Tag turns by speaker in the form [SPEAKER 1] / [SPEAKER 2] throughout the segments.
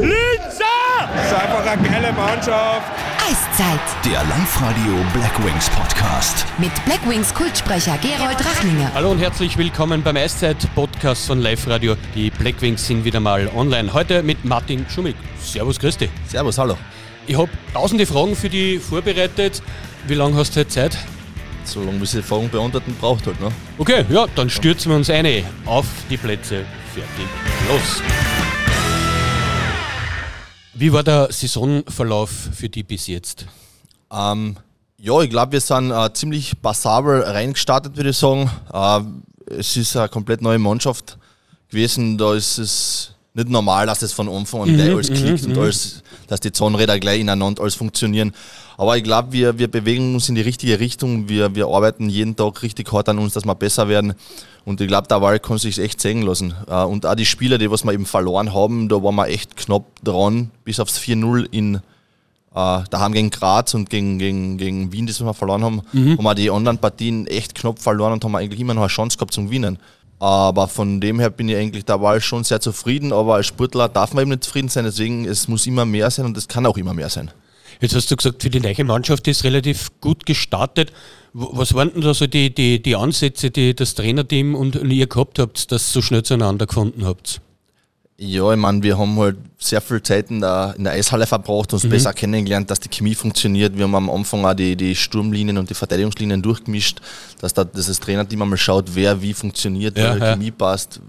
[SPEAKER 1] Linzer!
[SPEAKER 2] Das ist einfach eine geile Mannschaft.
[SPEAKER 3] Eiszeit
[SPEAKER 4] Der Live-Radio Blackwings Podcast.
[SPEAKER 3] mit Blackwings Kultsprecher Gerold Rachninger.
[SPEAKER 1] Hallo und herzlich willkommen beim Eiszeit-Podcast von Live Radio. Die Blackwings sind wieder mal online. Heute mit Martin Schumig. Servus, dich.
[SPEAKER 5] Servus, hallo.
[SPEAKER 1] Ich habe tausende Fragen für dich vorbereitet. Wie lange hast du heute Zeit?
[SPEAKER 5] So lange, wie sie die Fragen beantworten braucht halt, ne?
[SPEAKER 1] Okay, ja, dann stürzen wir uns eine. Auf die Plätze. Fertig. Los. Wie war der Saisonverlauf für dich bis jetzt?
[SPEAKER 5] Ähm, ja, ich glaube, wir sind äh, ziemlich passabel reingestartet, würde ich sagen. Äh, es ist eine komplett neue Mannschaft gewesen. Da ist es nicht normal, dass das von Anfang an gleich alles klickt und alles, dass die Zahnräder gleich ineinander alles funktionieren. Aber ich glaube, wir, wir bewegen uns in die richtige Richtung. Wir, wir arbeiten jeden Tag richtig hart an uns, dass wir besser werden. Und ich glaube, der Wahl kann sich echt sehen lassen. Äh, Und auch die Spieler, die was wir eben verloren haben, da waren wir echt knapp dran, bis aufs 4-0 in äh, daheim gegen Graz und gegen, gegen, gegen Wien, das wir verloren haben, haben wir die anderen Partien echt knapp verloren und haben eigentlich immer noch eine Chance gehabt zum Gewinnen. Aber von dem her bin ich eigentlich der Wahl schon sehr zufrieden, aber als Sportler darf man eben nicht zufrieden sein, deswegen es muss immer mehr sein und es kann auch immer mehr sein.
[SPEAKER 1] Jetzt hast du gesagt, für die neue Mannschaft ist relativ gut gestartet. Was waren denn da so die, die, die Ansätze, die das Trainerteam und ihr gehabt habt, dass ihr so schnell zueinander gefunden habt?
[SPEAKER 5] Ja, ich meine, wir haben halt sehr viel Zeit in der, in der Eishalle verbracht, uns besser kennengelernt, dass die Chemie funktioniert. Wir haben am Anfang auch die, die Sturmlinien und die Verteidigungslinien durchgemischt, dass, da, dass das Trainerteam einmal schaut, wer wie funktioniert,
[SPEAKER 1] Ja,
[SPEAKER 5] wer die
[SPEAKER 1] ja.
[SPEAKER 5] Chemie passt,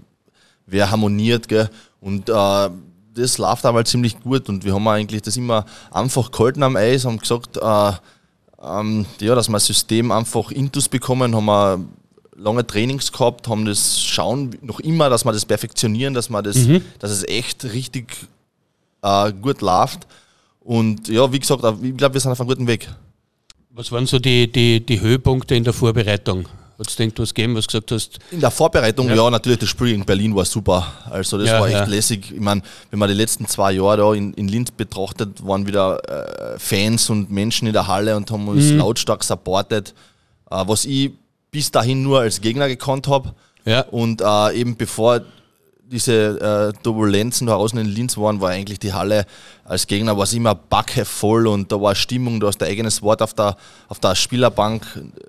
[SPEAKER 5] wer harmoniert. Gell? Und äh, das läuft aber ziemlich gut und wir haben eigentlich das immer einfach gehalten am Eis, haben gesagt, äh, ähm, ja, dass wir ein System einfach intus bekommen, haben wir lange Trainings gehabt, haben das schauen noch immer, dass wir das perfektionieren, dass wir das, dass es echt richtig äh, gut läuft. Und ja, wie gesagt, ich glaube, wir sind auf einem guten Weg.
[SPEAKER 1] Was waren so die, die, die Höhepunkte in der Vorbereitung? Hat es irgendwas gegeben, was du gesagt hast?
[SPEAKER 5] In der Vorbereitung,
[SPEAKER 1] Ja.
[SPEAKER 5] ja, natürlich, das Spiel in Berlin war super. Also das
[SPEAKER 1] Ja,
[SPEAKER 5] war echt
[SPEAKER 1] ja.
[SPEAKER 5] lässig. Ich meine, wenn man die letzten zwei Jahre da in, in Linz betrachtet, waren wieder äh, Fans und Menschen in der Halle und haben
[SPEAKER 1] Mhm.
[SPEAKER 5] uns lautstark supportet. Äh, was ich bis dahin nur als Gegner gekannt habe.
[SPEAKER 1] Ja.
[SPEAKER 5] Und äh, eben bevor diese äh, Turbulenzen da außen in Linz waren, war eigentlich die Halle als Gegner war es immer backe voll und da war Stimmung, du hast dein eigenes Wort auf der, auf der Spielerbank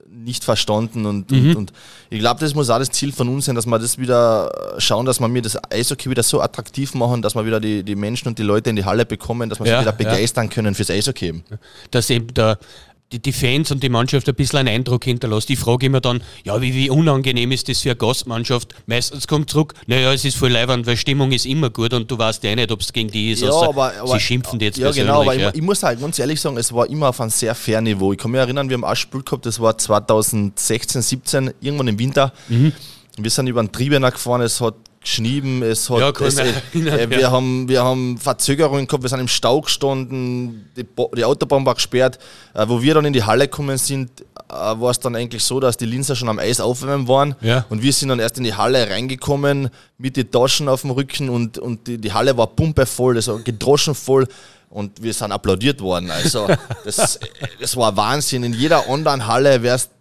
[SPEAKER 5] nicht verstanden und, und, und ich glaube, das muss auch das Ziel von uns sein, dass wir das wieder schauen, dass wir mir das Eishockey wieder so attraktiv machen, dass wir wieder die, die Menschen und die Leute in die Halle bekommen, dass wir
[SPEAKER 1] Ja,
[SPEAKER 5] sie wieder
[SPEAKER 1] ja.
[SPEAKER 5] begeistern können fürs Eishockey. eben.
[SPEAKER 1] dass eben der, die, die Fans und die Mannschaft ein bisschen einen Eindruck hinterlässt. Ich frage immer dann, ja, wie, wie unangenehm ist das für eine Gastmannschaft? Meistens kommt zurück, naja, es ist voll leibend, weil Stimmung ist immer gut und du weißt ja nicht, ob es gegen die ist. außer sie schimpfen die jetzt
[SPEAKER 5] ja,
[SPEAKER 1] persönlich.
[SPEAKER 5] genau, aber
[SPEAKER 1] ja.
[SPEAKER 5] ich, ich muss halt ganz ehrlich sagen, es war immer auf einem sehr fairen Niveau. Ich kann mich erinnern, wir haben ein Spiel gehabt, das war 2016, 17, irgendwann im Winter.
[SPEAKER 1] Mhm.
[SPEAKER 5] Wir sind über den Triebener gefahren, es hat geschnieben, es hat.
[SPEAKER 1] Ja,
[SPEAKER 5] es, äh, äh, wir, haben, wir haben Verzögerungen gehabt, wir sind im Stau gestanden, die, die Autobahn war gesperrt. Äh, wo wir dann in die Halle gekommen sind, äh, war es dann eigentlich so, dass die Linzer schon am Eis aufwärmen waren.
[SPEAKER 1] Ja.
[SPEAKER 5] Und wir sind dann erst in die Halle reingekommen mit den Taschen auf dem Rücken und, und die, die Halle war pumpevoll, war gedroschen voll und wir sind applaudiert worden. Also das, das war Wahnsinn. In jeder anderen Halle wärst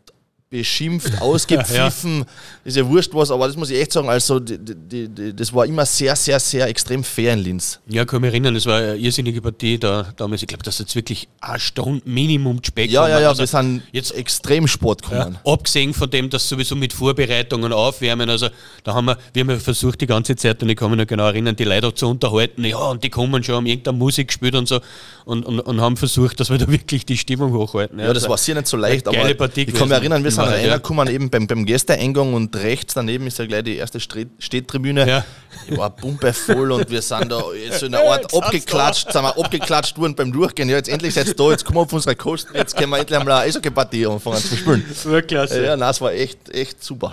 [SPEAKER 5] beschimpft, ausgepfiffen, ist ja wurscht was, aber das muss ich echt sagen, also die, die, die, das war immer sehr, sehr, sehr extrem fair in Linz.
[SPEAKER 1] Ja, kann mich erinnern, es war eine irrsinnige Partie da damals. Ich glaube, dass jetzt wirklich eine Stunde Minimum Speck
[SPEAKER 5] Ja, ja, ja,
[SPEAKER 1] Also,
[SPEAKER 5] wir sind
[SPEAKER 1] jetzt
[SPEAKER 5] extrem Sport
[SPEAKER 1] Ja,
[SPEAKER 5] gekommen.
[SPEAKER 1] abgesehen von dem, dass sowieso mit Vorbereitungen aufwärmen, also da haben wir, wir haben ja versucht die ganze Zeit, und ich kann mich noch genau erinnern, die Leute zu unterhalten, ja, und die kommen schon, haben irgendeine Musik gespielt und so und, und, und haben versucht, dass wir da wirklich die Stimmung hochhalten.
[SPEAKER 5] Ja, das war sehr nicht so leicht, aber
[SPEAKER 1] geile Partie
[SPEAKER 5] ich kann mich erinnern, wir sind
[SPEAKER 1] Ja, ja.
[SPEAKER 5] reingekommen, eben beim, beim Gästeeingang und rechts daneben ist ja gleich die erste Stehtribüne.
[SPEAKER 1] Ja.
[SPEAKER 5] Ich war pumpevoll und wir sind da jetzt so in einer Art abgeklatscht, sind wir abgeklatscht worden beim Durchgehen. Ja, jetzt endlich seid ihr da, jetzt kommen wir auf unsere Kosten, jetzt können wir endlich einmal eine Eishockey-Partie anfangen zu spielen.
[SPEAKER 1] war klasse.
[SPEAKER 5] Ja, nein, es war echt, echt super.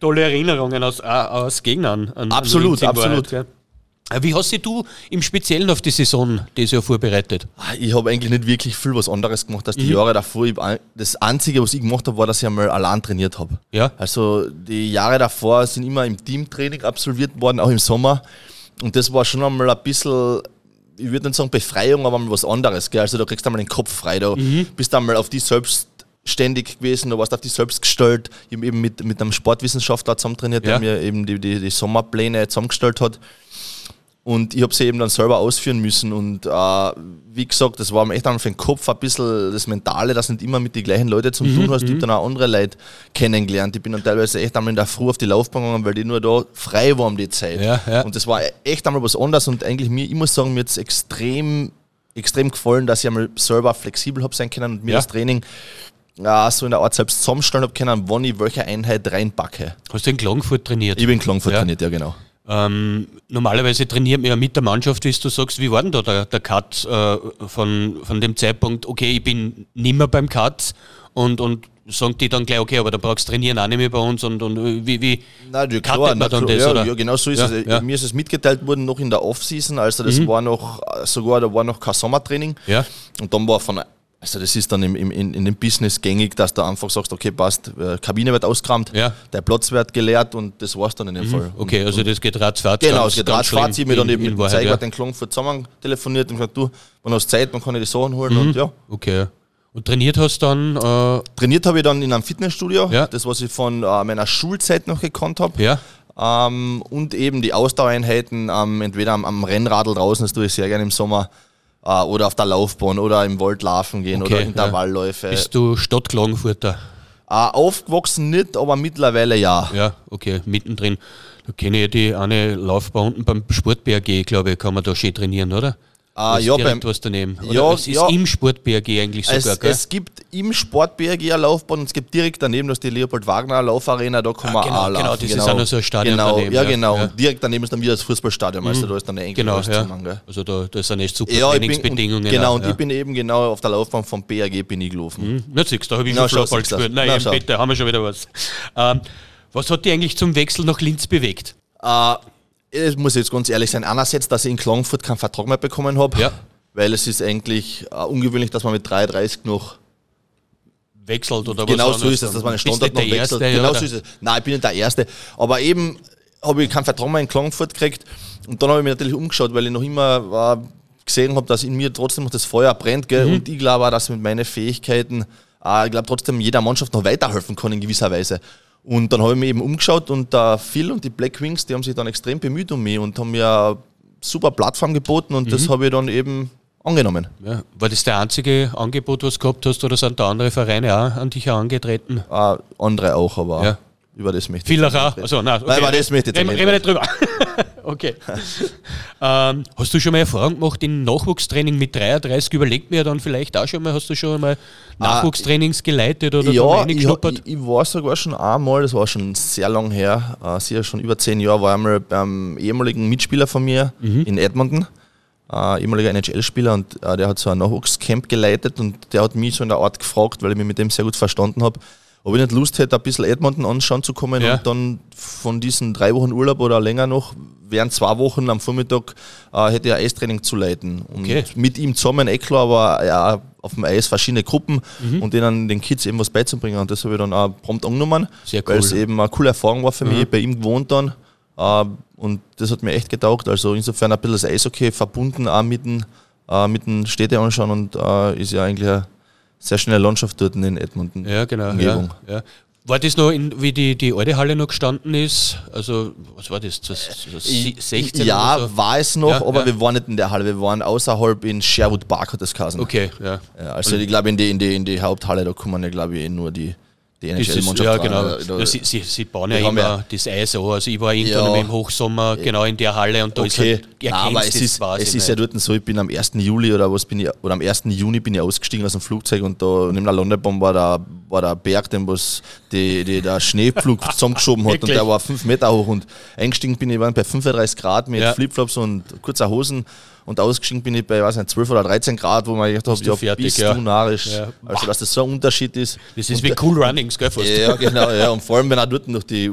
[SPEAKER 1] Tolle Erinnerungen aus, auch aus Gegnern. An,
[SPEAKER 5] Absolut,
[SPEAKER 1] an
[SPEAKER 5] absolut.
[SPEAKER 1] Wahrheit, gell. Wie hast dich du im Speziellen auf die Saison dieses Jahr vorbereitet?
[SPEAKER 5] Ich habe eigentlich nicht wirklich viel was anderes gemacht als die
[SPEAKER 1] Mhm.
[SPEAKER 5] Jahre davor. Ich, das Einzige, was ich gemacht habe, war, dass ich einmal allein trainiert habe.
[SPEAKER 1] Ja.
[SPEAKER 5] Also die Jahre davor sind immer im Teamtraining absolviert worden, auch im Sommer. Und das war schon einmal ein bisschen, ich würde nicht sagen Befreiung, aber mal was anderes. Gell? Also da kriegst du einmal den Kopf frei. Da bist du einmal auf die selbst ständig gewesen, du warst auf dich selbst gestellt. Ich habe eben mit, mit einem Sportwissenschaftler zusammen trainiert,
[SPEAKER 1] Ja.
[SPEAKER 5] der mir eben die, die, die Sommerpläne zusammengestellt hat. Und ich habe sie eben dann selber ausführen müssen. Und äh, wie gesagt, das war mir echt dann für den Kopf ein bisschen das Mentale, dass nicht immer mit den gleichen Leuten zu tun hast. Ich habe dann auch andere Leute kennengelernt. Ich bin dann teilweise echt einmal in der Früh auf die Laufbahn gegangen, weil die nur da frei waren die Zeit.
[SPEAKER 1] Ja, ja.
[SPEAKER 5] Und das war echt einmal was anderes. Und eigentlich mir, ich muss sagen, mir es extrem, extrem gefallen, dass ich einmal selber flexibel habe sein können und mir
[SPEAKER 1] Ja.
[SPEAKER 5] das Training ja, so in der Art selbst zusammenstellen habe können, wann ich welche Einheit reinpacke.
[SPEAKER 1] Hast du in Klagenfurt trainiert?
[SPEAKER 5] Ich bin Klangfurt
[SPEAKER 1] Ja.
[SPEAKER 5] trainiert, ja genau.
[SPEAKER 1] Ähm, normalerweise trainiert man ja mit der Mannschaft, wie du sagst. Wie war denn da der, der Cut äh, von, von dem Zeitpunkt, okay, ich bin nimmer beim Cut und, und sagen die dann gleich, okay, aber da brauchst du trainieren auch nicht mehr bei uns und, und äh, wie, wie
[SPEAKER 5] Na, ja, klar,
[SPEAKER 1] man dann das,
[SPEAKER 5] ja,
[SPEAKER 1] oder?
[SPEAKER 5] ja, genau so ist
[SPEAKER 1] Ja,
[SPEAKER 5] es.
[SPEAKER 1] ja. Mhm.
[SPEAKER 5] Mir ist es mitgeteilt worden noch in der Off-Season, also das war noch, sogar da war noch kein Sommertraining.
[SPEAKER 1] Ja.
[SPEAKER 5] Und dann war von, also das ist dann im, im, in, in dem Business gängig, dass du einfach sagst, okay, passt, äh, Kabine wird ausgekramt,
[SPEAKER 1] Ja. Mhm.
[SPEAKER 5] der Platz wird geleert und das war's dann in dem Fall.
[SPEAKER 1] Okay, also das geht ratzfatz.
[SPEAKER 5] Genau, es geht ratzfatz. Ich habe mir dann eben mit Zeiger
[SPEAKER 1] ja.
[SPEAKER 5] den Klangfurt zusammen telefoniert und gesagt, du, wann hast du Zeit, man kann dir die Sachen holen
[SPEAKER 1] Mhm.
[SPEAKER 5] und ja.
[SPEAKER 1] Okay. Und trainiert hast dann, äh,
[SPEAKER 5] Trainiert habe ich dann in einem Fitnessstudio,
[SPEAKER 1] Ja.
[SPEAKER 5] das was ich von äh, meiner Schulzeit noch gekannt habe.
[SPEAKER 1] ja,
[SPEAKER 5] Ähm, und eben die Ausdauereinheiten, ähm, entweder am, am Rennradl draußen, das tue ich sehr gerne im Sommer, oder auf der Laufbahn oder im Wald laufen gehen
[SPEAKER 1] Okay,
[SPEAKER 5] oder
[SPEAKER 1] ja.
[SPEAKER 5] Intervallläufe.
[SPEAKER 1] bist du Stadtklagenfurter?
[SPEAKER 5] Äh, aufgewachsen nicht, aber mittlerweile ja.
[SPEAKER 1] Ja, okay, mittendrin. Da kenne ich die eine Laufbahn unten beim Sport-BRG, glaube ich, kann man da schön trainieren, oder?
[SPEAKER 5] Ah,
[SPEAKER 1] Das ist
[SPEAKER 5] ja,
[SPEAKER 1] direkt
[SPEAKER 5] beim-
[SPEAKER 1] was daneben. Oder
[SPEAKER 5] Ja,
[SPEAKER 1] es ist
[SPEAKER 5] ja.
[SPEAKER 1] im Sport-BRG eigentlich sogar,
[SPEAKER 5] Es, es gibt im Sport-BRG eine Laufbahn und es gibt direkt daneben das die Leopold-Wagner Laufarena, da kann
[SPEAKER 1] Ah,
[SPEAKER 5] man
[SPEAKER 1] genau,
[SPEAKER 5] auch
[SPEAKER 1] genau,
[SPEAKER 5] laufen.
[SPEAKER 1] das ist auch noch so ein Stadion
[SPEAKER 5] Genau,
[SPEAKER 1] daneben,
[SPEAKER 5] ja,
[SPEAKER 1] ja,
[SPEAKER 5] genau.
[SPEAKER 1] ja.
[SPEAKER 5] Und direkt daneben ist dann wieder das Fußballstadion, also da ist dann eigentlich
[SPEAKER 1] genau,
[SPEAKER 5] alles
[SPEAKER 1] ja.
[SPEAKER 5] zusammen, gell?
[SPEAKER 1] Also da, da sind echt super
[SPEAKER 5] Ja,
[SPEAKER 1] Trainingsbedingungen.
[SPEAKER 5] und, genau, und ich bin eben genau auf der Laufbahn vom BRG bin ich gelaufen.
[SPEAKER 1] Hm, Na, siehst da habe ich
[SPEAKER 5] Na,
[SPEAKER 1] schon
[SPEAKER 5] du.
[SPEAKER 1] gespielt. Nein,
[SPEAKER 5] Na,
[SPEAKER 1] bitte, haben wir schon wieder was. Ähm, was hat dich eigentlich zum Wechsel nach Linz bewegt?
[SPEAKER 5] Äh, ich muss jetzt ganz ehrlich sein, einerseits, dass ich in Klagenfurt keinen Vertrag mehr bekommen habe,
[SPEAKER 1] Ja.
[SPEAKER 5] weil es ist eigentlich äh, ungewöhnlich, dass man mit 33 noch
[SPEAKER 1] Wechselt oder
[SPEAKER 5] Genau
[SPEAKER 1] was
[SPEAKER 5] so ist es, dass man den Standort noch wechselt.
[SPEAKER 1] Erste,
[SPEAKER 5] genau
[SPEAKER 1] ja,
[SPEAKER 5] so ist es. Nein, ich bin nicht der Erste. Aber eben habe ich keinen Vertrag mehr in Klagenfurt gekriegt. Und dann habe ich mich natürlich umgeschaut, weil ich noch immer äh, gesehen habe, dass in mir trotzdem noch das Feuer brennt. Gell? Und ich glaube auch, dass mit meinen Fähigkeiten, äh, ich glaube trotzdem jeder Mannschaft noch weiterhelfen kann in gewisser Weise. Und dann habe ich mich eben umgeschaut und der Phil und die Black Wings, die haben sich dann extrem bemüht um mich und haben mir eine super Plattform geboten und das habe ich dann eben angenommen.
[SPEAKER 1] Ja. War das der einzige Angebot, was du gehabt hast, oder sind da andere Vereine auch an dich herangetreten?
[SPEAKER 5] Äh, andere auch, aber
[SPEAKER 1] Ja.
[SPEAKER 5] über das möchte ich
[SPEAKER 1] Villacher? Also, nein, okay.
[SPEAKER 5] Nein, aber das möchte ich
[SPEAKER 1] reden, reden wir nicht drüber. Okay. ähm, hast du schon mal Erfahrung gemacht in Nachwuchstraining mit 33? Überlegt mir dann vielleicht auch schon mal, hast du schon mal Nachwuchstrainings geleitet oder
[SPEAKER 5] Ah, Ja, ich, ich, ich war sogar schon einmal, das war schon sehr lang her, äh, sicher schon über zehn Jahre, war einmal beim ehemaligen Mitspieler von mir
[SPEAKER 1] Mhm.
[SPEAKER 5] in Edmonton, äh, ehemaliger NHL-Spieler und äh, der hat so ein Nachwuchscamp geleitet und der hat mich so in der Art gefragt, weil ich mich mit dem sehr gut verstanden habe, ob ich nicht Lust hätte, ein bisschen Edmonton anschauen zu kommen
[SPEAKER 1] Ja.
[SPEAKER 5] und dann von diesen drei Wochen Urlaub oder länger noch, während zwei Wochen am Vormittag äh, hätte ich ein Eistraining zu leiten. Und
[SPEAKER 1] Okay.
[SPEAKER 5] mit ihm zusammen, eh klar, aber ja, auf dem Eis verschiedene Gruppen
[SPEAKER 1] Mhm.
[SPEAKER 5] und denen den Kids eben was beizubringen. Und das habe ich dann auch prompt angenommen,
[SPEAKER 1] Sehr
[SPEAKER 5] weil
[SPEAKER 1] cool. Mhm.
[SPEAKER 5] es eben eine coole Erfahrung war für mich, bei ihm gewohnt dann. Äh, und das hat mir echt getaugt. Also insofern ein bisschen das Eishockey verbunden auch mit den, äh, mit den Städte anschauen und äh, ist ja eigentlich eine sehr schöne Landschaft dort in Edmonton.
[SPEAKER 1] Ja, genau. Ja,
[SPEAKER 5] Umgebung.
[SPEAKER 1] ja. War das noch, in, wie die, die alte Halle noch gestanden ist? Also, was war das? das, das sie- 16
[SPEAKER 5] ja,
[SPEAKER 1] oder so?
[SPEAKER 5] war es noch,
[SPEAKER 1] Ja,
[SPEAKER 5] aber
[SPEAKER 1] ja.
[SPEAKER 5] wir waren nicht in der Halle, wir waren außerhalb in Sherwood Park, hat das geheißen.
[SPEAKER 1] Okay, ja.
[SPEAKER 5] Ja, also ich glaube, in die, in, die, in die Haupthalle, da kommen ja, glaube ich, eh nur die, die
[SPEAKER 1] ist,
[SPEAKER 5] NHL-Mannschaft
[SPEAKER 1] ja, genau.
[SPEAKER 5] Da- da-
[SPEAKER 1] Ja, sie, sie, sie bauen ja immer
[SPEAKER 5] ja-
[SPEAKER 1] das Eis an. Also ich war irgendwann
[SPEAKER 5] Ja.
[SPEAKER 1] im Hochsommer genau in der Halle und da ist
[SPEAKER 5] Okay,
[SPEAKER 1] halt,
[SPEAKER 5] Nein, aber es ist, es ist ja dort so, ich bin am 1. Juli oder was bin ich, oder am 1. Juni bin ich ausgestiegen aus dem Flugzeug und da neben der Landebahn war der, war der Berg, den was die, die der Schneepflug zusammengeschoben hat und der war 5 Meter hoch und eingestiegen bin ich waren bei 35 Grad mit. Flipflops und kurzer Hosen und ausgestiegen bin ich bei, weiß nicht, 12 oder 13 Grad, wo man gedacht habe, ja,
[SPEAKER 1] fertig,
[SPEAKER 5] bist
[SPEAKER 1] ja.
[SPEAKER 5] du narrisch.
[SPEAKER 1] Ja.
[SPEAKER 5] Also, dass das so ein Unterschied ist.
[SPEAKER 1] Das ist
[SPEAKER 5] Und
[SPEAKER 1] wie Cool Runnings, gell? Fast.
[SPEAKER 5] ja, genau, ja. Und vor allem, wenn du dort durch die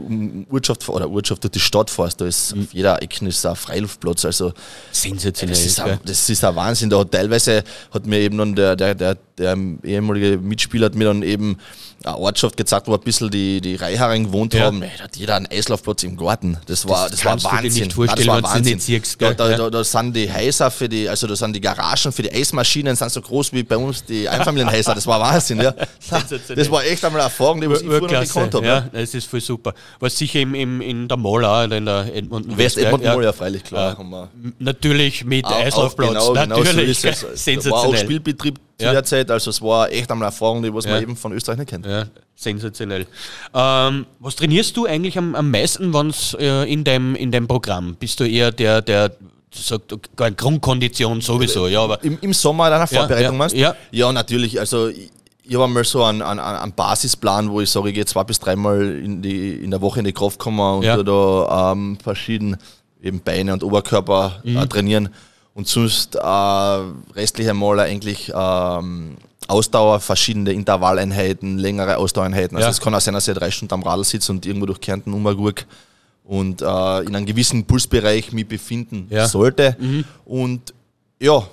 [SPEAKER 5] Ortschaft oder Ortschaft durch die Stadt fährst, da ist
[SPEAKER 1] Mhm.
[SPEAKER 5] auf jeder Ecke ist ein Freiluftplatz. Also
[SPEAKER 1] Sensationell.
[SPEAKER 5] das ist, ein, das ist ein Wahnsinn. Da hat teilweise hat mir eben dann der, der, der, der ehemalige Mitspieler hat mir dann eben eine Ortschaft gezeigt, wo ein bisschen die, die Reiherren gewohnt
[SPEAKER 1] Ja.
[SPEAKER 5] haben. Ey, da hat jeder einen Eislaufplatz im Garten. Das war, das, war
[SPEAKER 1] kannst du dir
[SPEAKER 5] Wahnsinn.
[SPEAKER 1] nicht vorstellen,
[SPEAKER 5] Nein, das war Wahnsinn.
[SPEAKER 1] siehst,
[SPEAKER 5] da, da, da, da sind die Häuser für die, also da sind die Garagen für die Eismaschinen, sind so groß wie bei uns die Einfamilienhäuser. Das war Wahnsinn, ja. Das war echt einmal eine Erfahrung, die ich früher noch gekannt habe.
[SPEAKER 1] ja, das ist voll super. Was sicher im, im, in der Mall auch, in der Edmonton
[SPEAKER 5] West Edmonton
[SPEAKER 1] ja.
[SPEAKER 5] Mall, ja, freilich, klar. Wir.
[SPEAKER 1] Natürlich mit
[SPEAKER 5] Auch- auch
[SPEAKER 1] Eislaufplatz,
[SPEAKER 5] genau, genau so
[SPEAKER 1] natürlich.
[SPEAKER 5] ist es. Es war auch
[SPEAKER 1] sensationell.
[SPEAKER 5] Spielbetrieb zu
[SPEAKER 1] Ja.
[SPEAKER 5] der Zeit, also es war echt einmal eine Erfahrung, die was
[SPEAKER 1] Ja.
[SPEAKER 5] man eben von Österreich nicht kennt.
[SPEAKER 1] Ja, sensationell. Ähm, was trainierst du eigentlich am, am meisten wenn's, äh, in, deinem, in deinem Programm? Bist du eher der, der sagt, Grundkondition sowieso, ja, aber
[SPEAKER 5] Im, Im Sommer deiner Vorbereitung
[SPEAKER 1] ja,
[SPEAKER 5] meinst du?
[SPEAKER 1] ja.
[SPEAKER 5] ja, natürlich. Also ich, ich habe einmal so einen, einen, einen Basisplan, wo ich sage, ich gehe zwei bis dreimal in, die, in der Woche in die Kraft kommen und
[SPEAKER 1] Ja.
[SPEAKER 5] da ähm, verschieden eben Beine und Oberkörper
[SPEAKER 1] Mhm.
[SPEAKER 5] äh, trainieren. Und sonst äh, restliche Male eigentlich ähm, Ausdauer, verschiedene Intervalleinheiten, längere Ausdauereinheiten. Also
[SPEAKER 1] Ja.
[SPEAKER 5] es kann auch sein, dass ich drei Stunden am Radl sitze und irgendwo durch Kärnten umgucke und äh, in einem gewissen Pulsbereich mich befinden
[SPEAKER 1] Ja. Mhm.
[SPEAKER 5] sollte. Und ja,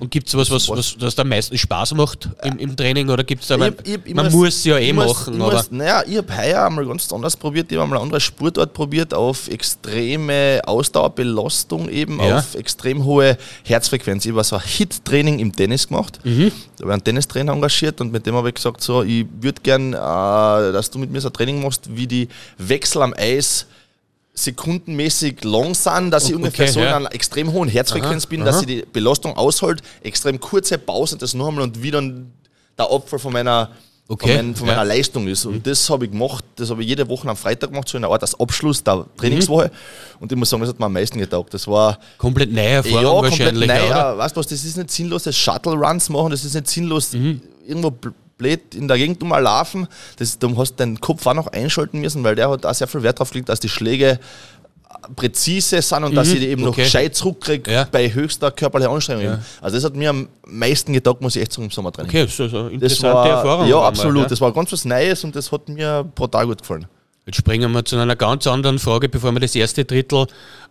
[SPEAKER 1] Und gibt es was, was, was, was am meisten Spaß macht im, im Training? Oder gibt es da, man,
[SPEAKER 5] Ich- ich- ich
[SPEAKER 1] man
[SPEAKER 5] muss-
[SPEAKER 1] muss ja eh machen,
[SPEAKER 5] ich
[SPEAKER 1] aber
[SPEAKER 5] Naja, ich habe heuer einmal ganz anders probiert. Ich habe einmal eine andere Sportart probiert, auf extreme Ausdauerbelastung eben,
[SPEAKER 1] Ja.
[SPEAKER 5] auf extrem hohe Herzfrequenz. Ich habe so ein Hit-Training im Tennis gemacht.
[SPEAKER 1] Mhm.
[SPEAKER 5] Da habe ich einen Tennistrainer engagiert und mit dem habe ich gesagt, so, ich würde gern, äh, dass du mit mir so ein Training machst, wie die Wechsel am Eis sekundenmäßig lang sind, dass ich
[SPEAKER 1] Okay,
[SPEAKER 5] ungefähr so
[SPEAKER 1] ja.
[SPEAKER 5] in einer extrem hohen Herzfrequenz bin, dass ich die Belastung aushält, extrem kurze Pause, das noch einmal und wie dann der Opfer von meiner,
[SPEAKER 1] Okay,
[SPEAKER 5] von, mein, von
[SPEAKER 1] ja.
[SPEAKER 5] meiner Leistung ist. Und das habe ich gemacht, das habe ich jede Woche am Freitag gemacht, so in einer Art als Abschluss der Trainingswoche. Und ich muss sagen, das hat mir am meisten getaugt. Das war
[SPEAKER 1] komplett neue Erfahrung
[SPEAKER 5] ja, komplett
[SPEAKER 1] wahrscheinlich.
[SPEAKER 5] neu.
[SPEAKER 1] oder?
[SPEAKER 5] Weißt du was, das ist nicht sinnlos, das Shuttle-Runs machen, das ist nicht sinnlos,
[SPEAKER 1] Mhm.
[SPEAKER 5] irgendwo blöd in der Gegend mal laufen. Das, du hast deinen Kopf auch noch einschalten müssen, weil der hat auch sehr viel Wert drauf gelegt, dass die Schläge präzise sind und dass ich die eben
[SPEAKER 1] Mhm. okay.
[SPEAKER 5] noch gescheit zurückkriege
[SPEAKER 1] Ja.
[SPEAKER 5] bei höchster körperlicher Anstrengung. Also das hat mir am meisten getaugt, muss ich echt sagen, im Sommertraining.
[SPEAKER 1] Okay, das ist eine
[SPEAKER 5] Das
[SPEAKER 1] interessante
[SPEAKER 5] war,
[SPEAKER 1] Erfahrung.
[SPEAKER 5] ja, absolut.
[SPEAKER 1] ja.
[SPEAKER 5] Das war ganz was Neues und das hat mir brutal gut gefallen.
[SPEAKER 1] Jetzt springen wir zu einer ganz anderen Frage, bevor wir das erste Drittel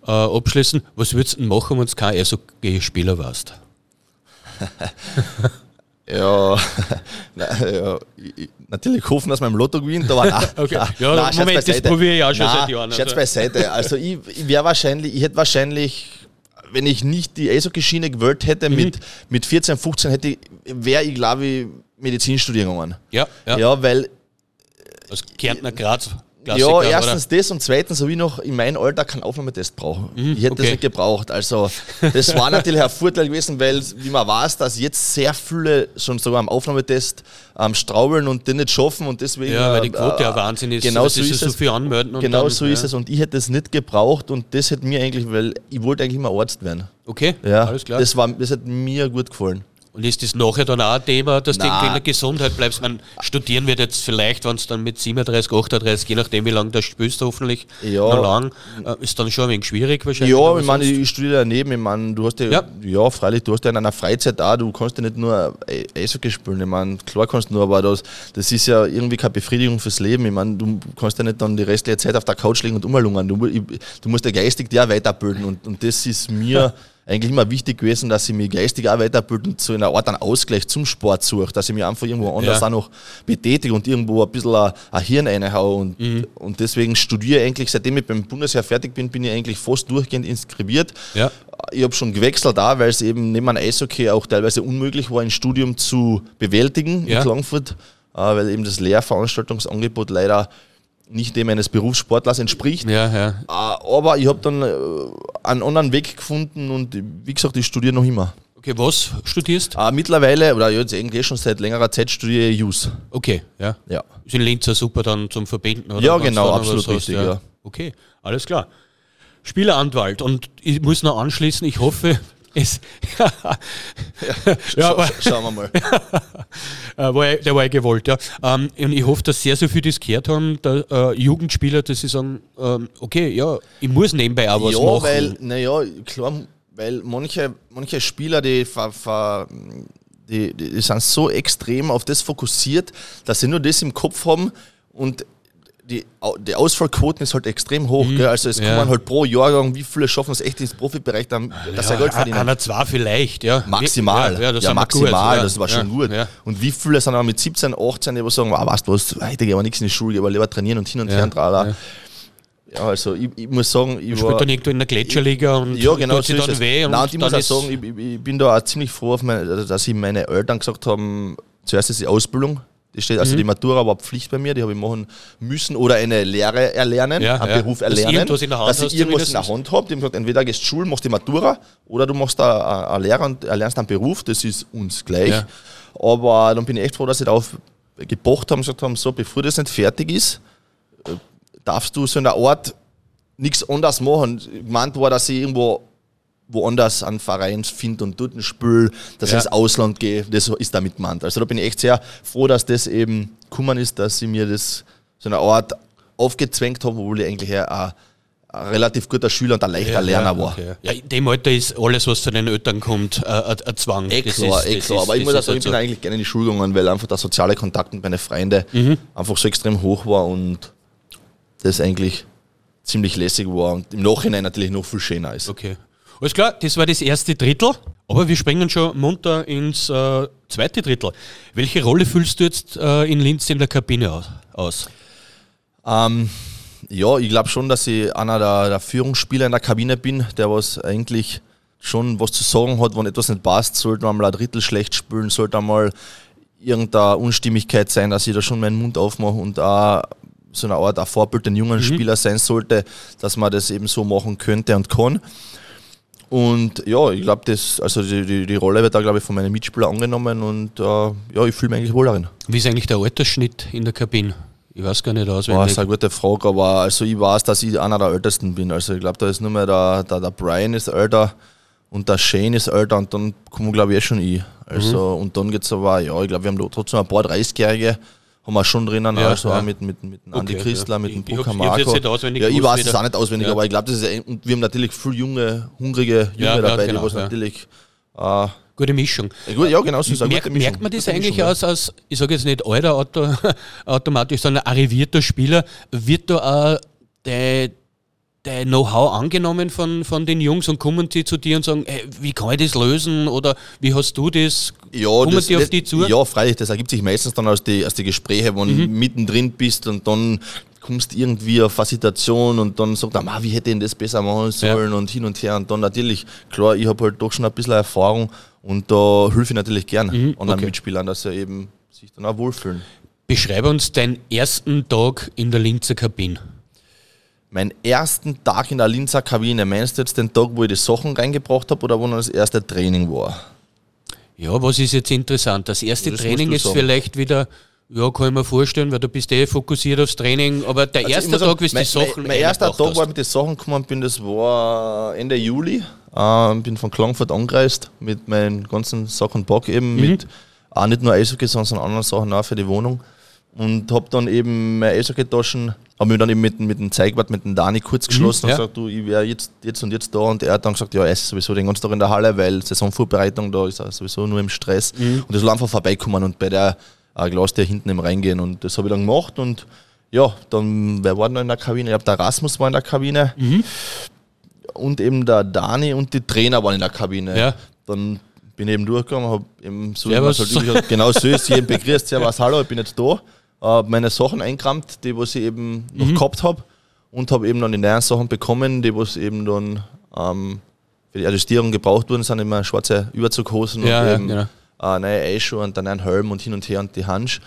[SPEAKER 1] äh, abschließen. Was würdest du machen, wenn du kein Eishockey-Spieler warst?
[SPEAKER 5] Ja, na, ja ich- ich- natürlich hoffen, dass man im Lotto gewinnt, aber nein.
[SPEAKER 1] Okay.
[SPEAKER 5] nein,
[SPEAKER 1] Ja,
[SPEAKER 5] nein, Scherz
[SPEAKER 1] Moment, das probiere ich auch schon
[SPEAKER 5] Nein,
[SPEAKER 1] seit Jahren,
[SPEAKER 5] Scherz
[SPEAKER 1] also.
[SPEAKER 5] beiseite. Also ich, ich wäre wahrscheinlich, ich hätte wahrscheinlich, wenn ich nicht die Eishockey-Schiene gewählt hätte,
[SPEAKER 1] Mhm.
[SPEAKER 5] mit, mit 14, 15 hätte ich, wäre ich, glaube ich, Medizin studieren gegangen.
[SPEAKER 1] Ja, ja.
[SPEAKER 5] Ja, weil
[SPEAKER 1] Als Kärntner Graz.
[SPEAKER 5] Ja,
[SPEAKER 1] Klassiker,
[SPEAKER 5] erstens das und zweitens habe ich noch in meinem Alter keinen Aufnahmetest brauchen. ich hätte
[SPEAKER 1] okay.
[SPEAKER 5] das nicht gebraucht. Also das war natürlich ein Vorteil gewesen, weil wie man weiß, dass jetzt sehr viele schon sogar am Aufnahmetest ähm, straubeln und den nicht schaffen und deswegen.
[SPEAKER 1] Ja, weil die
[SPEAKER 5] äh,
[SPEAKER 1] Quote ja
[SPEAKER 5] äh,
[SPEAKER 1] Wahnsinn ist.
[SPEAKER 5] Genau so
[SPEAKER 1] ist ja so
[SPEAKER 5] es.
[SPEAKER 1] viel anmelden.
[SPEAKER 5] Genau
[SPEAKER 1] dann,
[SPEAKER 5] so ist
[SPEAKER 1] ja.
[SPEAKER 5] es und ich hätte das nicht gebraucht und das hätte mir eigentlich, weil ich wollte eigentlich immer Arzt werden.
[SPEAKER 1] Okay,
[SPEAKER 5] Ja,
[SPEAKER 1] alles klar.
[SPEAKER 5] Das, war, das hat mir gut gefallen.
[SPEAKER 1] Und ist das nachher dann auch ein Thema, dass du
[SPEAKER 5] Nein.
[SPEAKER 1] irgendwie in der Gesundheit bleibst? Man studieren wird jetzt vielleicht, wenn es dann mit 37, 38, je nachdem wie lange du spielst, hoffentlich
[SPEAKER 5] Ja.
[SPEAKER 1] noch lang, äh, ist dann schon ein wenig schwierig wahrscheinlich.
[SPEAKER 5] Ja, ich meine, ich studiere daneben. Ich meine, du hast ja,
[SPEAKER 1] Ja.
[SPEAKER 5] ja. freilich, du hast ja in einer Freizeit auch, du kannst ja nicht nur E- Eishockey spielen. Ich meine, klar kannst du nur, aber das, das ist ja irgendwie keine Befriedigung fürs Leben. Ich meine, du kannst ja nicht dann die restliche Zeit auf der Couch liegen und umlungern. Du, ich, du musst ja geistig auch weiterbilden und, und das ist mir eigentlich immer wichtig gewesen, dass ich mich geistig auch weiterbilde und so in einer Art einen Ausgleich zum Sport suche, dass ich mich einfach irgendwo anders
[SPEAKER 1] Ja.
[SPEAKER 5] auch noch betätige und irgendwo ein bisschen ein, ein Hirn reinhau. Und,
[SPEAKER 1] Mhm.
[SPEAKER 5] und deswegen studiere ich eigentlich, seitdem ich beim Bundesheer fertig bin, bin ich eigentlich fast durchgehend inskribiert.
[SPEAKER 1] Ja.
[SPEAKER 5] Ich habe schon gewechselt da, weil es eben neben einem Eishockey auch teilweise unmöglich war, ein Studium zu bewältigen
[SPEAKER 1] Ja.
[SPEAKER 5] in Klagenfurt, äh, weil eben das Lehrveranstaltungsangebot leider nicht dem eines Berufssportlers entspricht.
[SPEAKER 1] Ja, ja.
[SPEAKER 5] Äh, Aber ich habe dann äh, einen anderen Weg gefunden und wie gesagt, ich studiere noch immer.
[SPEAKER 1] Okay, was studierst?
[SPEAKER 5] Äh, mittlerweile, oder jetzt eigentlich schon seit längerer Zeit, studiere ich Jus.
[SPEAKER 1] Okay, ja.
[SPEAKER 5] Ja.
[SPEAKER 1] Ist in Linz ja super dann zum Verbinden, oder?
[SPEAKER 5] Ja, genau, absolut
[SPEAKER 1] hast,
[SPEAKER 5] richtig, ja.
[SPEAKER 1] Okay, alles klar. Spieleranwalt und ich muss noch anschließen, ich hoffe, es. ja, aber,
[SPEAKER 5] Schauen wir mal.
[SPEAKER 1] äh, war, ja- der war ja gewollt, ja. Ähm, und ich hoffe, dass sehr, sehr viele das gehört haben, der, äh, Jugendspieler, dass sie sagen, ähm, okay, ja, ich muss nebenbei auch was
[SPEAKER 5] ja,
[SPEAKER 1] machen.
[SPEAKER 5] weil, naja, klar, weil manche, manche Spieler, die, ver, ver, die, die sind so extrem auf das fokussiert, dass sie nur das im Kopf haben und die, die Ausfallquoten ist halt extrem hoch. Gell? Also es
[SPEAKER 1] Mhm. Ja.
[SPEAKER 5] kommen halt pro Jahrgang, wie viele schaffen es echt ins Profibereich, dann, dass sie Geld verdienen.
[SPEAKER 1] Einer, zwei vielleicht, ja.
[SPEAKER 5] Maximal.
[SPEAKER 1] Ja, ja, das
[SPEAKER 5] ja maximal,
[SPEAKER 1] gut, ja.
[SPEAKER 5] das war schon
[SPEAKER 1] ja,
[SPEAKER 5] gut.
[SPEAKER 1] Ja.
[SPEAKER 5] Und wie viele sind aber mit 17, 18, die sagen, wow, weißt du was, heute gehen wir nichts in die Schule, gehen wir lieber trainieren und hin und
[SPEAKER 1] Ja,
[SPEAKER 5] her und tralala.
[SPEAKER 1] ja.
[SPEAKER 5] Ja, also ich, ich muss sagen, ich
[SPEAKER 1] Spielt dann irgendwo in der Gletscherliga und
[SPEAKER 5] ja, genau, so
[SPEAKER 1] dann weh.
[SPEAKER 5] Nein, und ich muss auch sagen, ich, ich, ich bin da auch ziemlich froh, meine, dass ich meine Eltern gesagt haben, zuerst ist die Ausbildung, die steht,
[SPEAKER 1] Mhm.
[SPEAKER 5] also die Matura war Pflicht bei mir, die habe ich machen müssen oder eine Lehre erlernen,
[SPEAKER 1] Ja,
[SPEAKER 5] einen
[SPEAKER 1] ja.
[SPEAKER 5] Beruf
[SPEAKER 1] Dass
[SPEAKER 5] erlernen,
[SPEAKER 1] irgendwas in der Hand
[SPEAKER 5] dass ich irgendwas in der. Hand habe. Die haben gesagt, entweder gehst du zur Schule, machst die Matura oder du machst da eine Lehre und erlernst einen Beruf, das ist uns gleich.
[SPEAKER 1] Ja.
[SPEAKER 5] Aber dann bin ich echt froh, dass sie darauf gepocht haben, gesagt haben, so, bevor das nicht fertig ist, äh, darfst du so in der Art nichts anderes machen. Gemeint war, dass ich irgendwo woanders einen Verein finde und dort ein Spiel, dass
[SPEAKER 1] Ja.
[SPEAKER 5] ich ins Ausland gehe, das ist damit gemeint. Also da bin ich echt sehr froh, dass das eben gekommen ist, dass sie mir das so eine Art aufgezwängt haben, obwohl ich eigentlich eher ein, ein relativ guter Schüler und ein leichter Lerner war.
[SPEAKER 1] okay. Ja, in dem Alter ist alles, was von den Eltern kommt, äh, ein ein Zwang.
[SPEAKER 5] Eh
[SPEAKER 1] Das
[SPEAKER 5] klar,
[SPEAKER 1] ist-
[SPEAKER 5] eh
[SPEAKER 1] das
[SPEAKER 5] klar.
[SPEAKER 1] ist-
[SPEAKER 5] Aber ich muss auch sagen,
[SPEAKER 1] halt
[SPEAKER 5] ich bin
[SPEAKER 1] so.
[SPEAKER 5] eigentlich gerne in die Schule gegangen, weil einfach der soziale Kontakt mit meinen Freunden
[SPEAKER 1] Mhm.
[SPEAKER 5] einfach so extrem hoch war und das eigentlich ziemlich lässig war und im Nachhinein natürlich noch viel schöner ist.
[SPEAKER 1] Okay. Alles klar, das war das erste Drittel, aber wir springen schon munter ins äh, zweite Drittel. Welche Rolle fühlst du jetzt äh, in Linz in der Kabine aus?
[SPEAKER 5] Ähm, ja, ich glaube schon, dass ich einer der, der Führungsspieler in der Kabine bin, der was eigentlich schon was zu sagen hat, wenn etwas nicht passt, sollte man mal ein Drittel schlecht spielen, sollte einmal irgendeine Unstimmigkeit sein, dass ich da schon meinen Mund aufmache und auch so eine Art ein Vorbild den jungen Spieler sein sollte, dass man das eben so machen könnte und kann. Und ja, ich glaube, das, also die, die, die Rolle wird da, glaube ich, von meinen Mitspielern angenommen und äh, ja, ich fühle mich eigentlich wohl darin.
[SPEAKER 1] Wie ist eigentlich der Altersschnitt in der Kabine? Ich weiß gar nicht auswendig.
[SPEAKER 5] das ist eine gute Frage, aber also ich weiß, dass ich einer der Ältesten bin. Also ich glaube, da ist nur mehr der, der, der Brian ist älter und der Shane ist älter und dann kommen glaube ich eh schon ich. Also
[SPEAKER 1] Mhm.
[SPEAKER 5] und dann geht es aber, ja, ich glaube, wir haben da trotzdem ein paar 30-Jährige, haben wir schon drinnen,
[SPEAKER 1] Ja,
[SPEAKER 5] also
[SPEAKER 1] ja.
[SPEAKER 5] auch mit, mit, mit dem Andi
[SPEAKER 1] Okay,
[SPEAKER 5] Christler,
[SPEAKER 1] ja.
[SPEAKER 5] mit dem
[SPEAKER 1] Ich- ich ich jetzt
[SPEAKER 5] Marco.
[SPEAKER 1] nicht auswendig
[SPEAKER 5] Ja, ich weiß es auch nicht auswendig,
[SPEAKER 1] Ja.
[SPEAKER 5] aber ich glaube, das ist eh- und wir haben natürlich viele junge, hungrige Junge
[SPEAKER 1] Ja, ja,
[SPEAKER 5] dabei,
[SPEAKER 1] genau,
[SPEAKER 5] die was
[SPEAKER 1] ja.
[SPEAKER 5] natürlich äh,
[SPEAKER 1] Gute Mischung.
[SPEAKER 5] ja, gut, ja genau, so ist eine
[SPEAKER 1] Merkt, merkt man das
[SPEAKER 5] Gute
[SPEAKER 1] eigentlich
[SPEAKER 5] Mischung, ja.
[SPEAKER 1] aus, als, ich sage jetzt nicht alter Auto, automatisch, sondern arrivierter Spieler? Wird da auch der, der Know-how angenommen von, von den Jungs und kommen die zu dir und sagen, ey, wie kann ich das lösen oder wie hast du das?
[SPEAKER 5] Ja,
[SPEAKER 1] kommen
[SPEAKER 5] das,
[SPEAKER 1] die auf
[SPEAKER 5] das-
[SPEAKER 1] die zu?
[SPEAKER 5] Ja, freilich, das ergibt sich meistens dann aus die, aus die Gespräche, wenn
[SPEAKER 1] Mhm.
[SPEAKER 5] du mittendrin bist und dann kommst irgendwie auf eine Situation und dann sagt er, "Ma, wie hätte ich das besser machen sollen und hin und her. Und dann natürlich, klar, ich habe halt doch schon ein bisschen Erfahrung und da hilfe ich natürlich gern anderen
[SPEAKER 1] Mhm, okay.
[SPEAKER 5] Mitspielern, dass sie eben sich dann auch wohlfühlen.
[SPEAKER 1] Beschreibe uns deinen ersten Tag in der Linzer Kabine.
[SPEAKER 5] Meinen ersten Tag in der Linzer Kabine, meinst du jetzt den Tag, wo ich die Sachen reingebracht habe oder wo noch das erste Training war?
[SPEAKER 1] Ja, was ist jetzt interessant? Das erste
[SPEAKER 5] Das
[SPEAKER 1] Training ist
[SPEAKER 5] sagen.
[SPEAKER 1] vielleicht wieder, ja, kann ich mir vorstellen, weil du bist eh fokussiert aufs Training, aber der
[SPEAKER 5] Also
[SPEAKER 1] erste
[SPEAKER 5] muss
[SPEAKER 1] Tag,
[SPEAKER 5] sagen,
[SPEAKER 1] wie du die Sachen
[SPEAKER 5] Mein, mein erster Tag,
[SPEAKER 1] hast.
[SPEAKER 5] wo ich mit den Sachen gekommen bin, das war Ende Juli. Ähm, bin von Klagenfurt angereist mit meinen ganzen Sachen Bock eben
[SPEAKER 1] Mhm.
[SPEAKER 5] mit auch nicht nur Eishockey, sondern anderen Sachen auch für die Wohnung. Und habe dann eben meine Eishockey-Taschen, habe mich dann eben mit, dem- mit dem Zeigwart, mit dem Dani kurz geschlossen
[SPEAKER 1] Mhm, ja.
[SPEAKER 5] und gesagt, du, ich wäre jetzt, jetzt und jetzt da. Und er hat dann gesagt, ja, er ist sowieso den ganzen Tag in der Halle, weil Saisonvorbereitung, da ist er sowieso nur im Stress.
[SPEAKER 1] Mhm.
[SPEAKER 5] Und das soll einfach vorbeikommen und bei der äh, Glas der hinten im Reingehen. Und das habe ich dann gemacht und ja, dann, wer war noch in der Kabine? Ich glaube, der Rasmus war in der Kabine
[SPEAKER 1] Mhm.
[SPEAKER 5] und eben der Dani und die Trainer waren in der Kabine.
[SPEAKER 1] Ja.
[SPEAKER 5] Dann bin ich eben durchgegangen, habe eben so, halt genau so ist, jeden begrüßt, servus, hallo, ich bin jetzt da, äh, meine Sachen eingerammt, die was ich eben noch
[SPEAKER 1] Mhm.
[SPEAKER 5] gehabt habe und habe eben dann die neuen Sachen bekommen, die was eben dann ähm, für die Adjustierung gebraucht wurden, sind immer schwarze Überzughosen
[SPEAKER 1] Ja,
[SPEAKER 5] und
[SPEAKER 1] ja,
[SPEAKER 5] eben
[SPEAKER 1] genau.
[SPEAKER 5] äh, neue Eisschuhe und dann einen Helm und hin und her und die Hansch.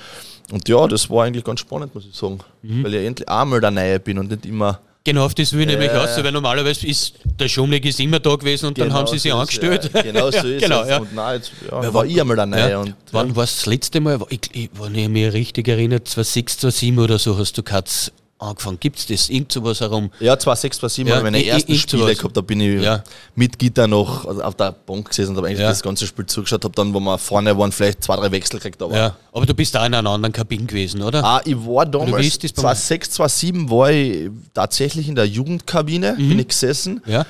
[SPEAKER 5] Und ja, das war eigentlich ganz spannend, muss ich sagen,
[SPEAKER 1] Mhm.
[SPEAKER 5] weil ich endlich einmal der Neue bin und nicht immer
[SPEAKER 1] Genau auf das will ich nämlich
[SPEAKER 5] Ja.
[SPEAKER 1] aus, weil normalerweise ist der Schumlig ist immer da gewesen und dann haben sie sich
[SPEAKER 5] so ist-
[SPEAKER 1] angestellt.
[SPEAKER 5] Ja, genau so
[SPEAKER 1] Ja,
[SPEAKER 5] ist
[SPEAKER 1] genau,
[SPEAKER 5] es.
[SPEAKER 1] ja.
[SPEAKER 5] Und nein, jetzt ja,
[SPEAKER 1] Ja,
[SPEAKER 5] war ich einmal der Neue.
[SPEAKER 1] Ja.
[SPEAKER 5] Und,
[SPEAKER 1] Wann
[SPEAKER 5] ja.
[SPEAKER 1] war das letzte Mal, ich, ich, wenn ich mich richtig erinnere, 2006, 2007 oder so hast du Katz angefangen. Gibt es das? Irgend sowas herum?
[SPEAKER 5] Ja, 2006, 2007
[SPEAKER 1] Ja,
[SPEAKER 5] habe ich meine ersten Spiele gehabt. Da bin ich
[SPEAKER 1] Ja.
[SPEAKER 5] mit Gitter noch also auf der Bank gesessen und habe eigentlich
[SPEAKER 1] Ja.
[SPEAKER 5] das ganze Spiel zugeschaut. Habe dann, wo wir vorne waren, vielleicht zwei, drei Wechsel gekriegt. Aber
[SPEAKER 1] Ja. Aber du bist da in einer anderen Kabine gewesen, oder?
[SPEAKER 5] Ah, ich war damals,
[SPEAKER 1] ist das bei
[SPEAKER 5] 2006, 2007 war ich tatsächlich in der Jugendkabine,
[SPEAKER 1] Mhm.
[SPEAKER 5] bin ich gesessen.
[SPEAKER 1] Ja.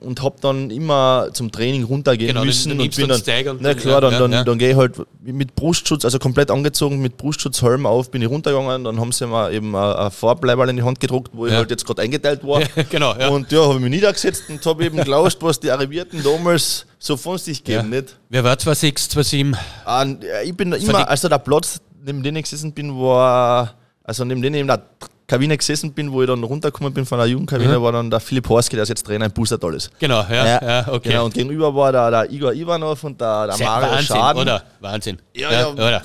[SPEAKER 5] Und habe dann immer zum Training runtergehen
[SPEAKER 1] Genau, dann-
[SPEAKER 5] müssen
[SPEAKER 1] dann
[SPEAKER 5] und
[SPEAKER 1] nimmst
[SPEAKER 5] bin dann,
[SPEAKER 1] und
[SPEAKER 5] na
[SPEAKER 1] dann-
[SPEAKER 5] klar, dann, dann,
[SPEAKER 1] ja.
[SPEAKER 5] dann gehe ich halt mit Brustschutz, also komplett angezogen, mit Brustschutzhelm auf, bin ich runtergegangen, dann haben sie mir eben ein Farbleiberl in die Hand gedruckt, wo ich
[SPEAKER 1] Ja.
[SPEAKER 5] halt jetzt gerade eingeteilt war.
[SPEAKER 1] genau, ja.
[SPEAKER 5] Und ja, habe ich mich niedergesetzt und habe eben gelauscht, was die Arrivierten damals so von sich geben, nicht?
[SPEAKER 1] Wer war 26, 27?
[SPEAKER 5] Ah, ich bin immer, also der Platz, neben dem ich gesessen bin, war, also neben dem ich der Kabine gesessen bin, wo ich dann runtergekommen bin von der Jugendkabine,
[SPEAKER 1] Mhm.
[SPEAKER 5] war dann der Philipp Horski, der ist jetzt Trainer in Bustertal ist.
[SPEAKER 1] Genau, ja, ja, okay.
[SPEAKER 5] Genau, und gegenüber war der, der Igor Ivanov und der, der Mario
[SPEAKER 1] Wahnsinn,
[SPEAKER 5] Schaden.
[SPEAKER 1] oder? Wahnsinn.
[SPEAKER 5] Ja, ja,
[SPEAKER 1] oder?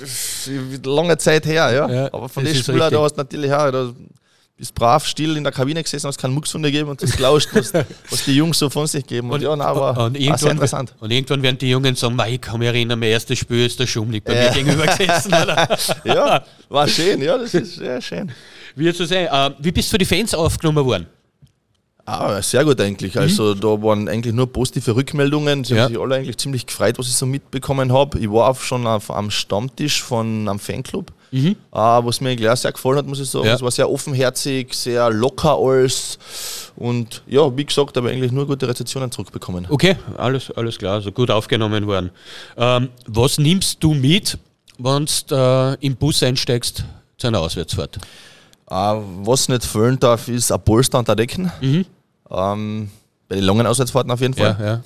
[SPEAKER 5] lange Zeit her, ja.
[SPEAKER 1] Ja,
[SPEAKER 5] Aber von
[SPEAKER 1] das
[SPEAKER 5] den Spielern, da hast du natürlich auch, da bist brav still in der Kabine gesessen, hast keinen Mucks von dir gegeben und hast gelauscht, was, was die Jungs so von sich geben. Und, ja, nein, war,
[SPEAKER 1] und,
[SPEAKER 5] war sehr
[SPEAKER 1] irgendwann,
[SPEAKER 5] interessant.
[SPEAKER 1] und irgendwann werden die Jungen sagen, "Mei, ich kann mich erinnern, mein erstes Spiel ist der Schummlig bei mir
[SPEAKER 5] Ja.
[SPEAKER 1] gegenüber gesessen. Oder?
[SPEAKER 5] Ja, war schön, ja, das ist sehr schön.
[SPEAKER 1] Wie so sein. Äh, wie bist du für die Fans aufgenommen worden?
[SPEAKER 5] Ah, sehr gut eigentlich. Also da waren eigentlich nur positive Rückmeldungen. Sie
[SPEAKER 1] Mhm. Ja.
[SPEAKER 5] haben sich alle eigentlich ziemlich gefreut, was ich so mitbekommen habe. Ich war auch schon auf, am Stammtisch von einem Fanclub, äh, was mir eigentlich auch sehr gefallen hat, muss ich sagen.
[SPEAKER 1] Mhm. Ja.
[SPEAKER 5] Es war sehr offenherzig, sehr locker alles. Und ja, wie gesagt, habe eigentlich nur gute Rezensionen zurückbekommen.
[SPEAKER 1] Okay, alles, alles klar, also gut aufgenommen worden. Ähm, was nimmst du mit, wenn du äh, im Bus einsteigst zu einer Auswärtsfahrt?
[SPEAKER 5] Äh, was nicht fehlen darf, ist ein Polster und ein Decken.
[SPEAKER 1] Mhm.
[SPEAKER 5] Ähm, bei den langen Auswärtsfahrten auf jeden Fall.
[SPEAKER 1] Ja, ja.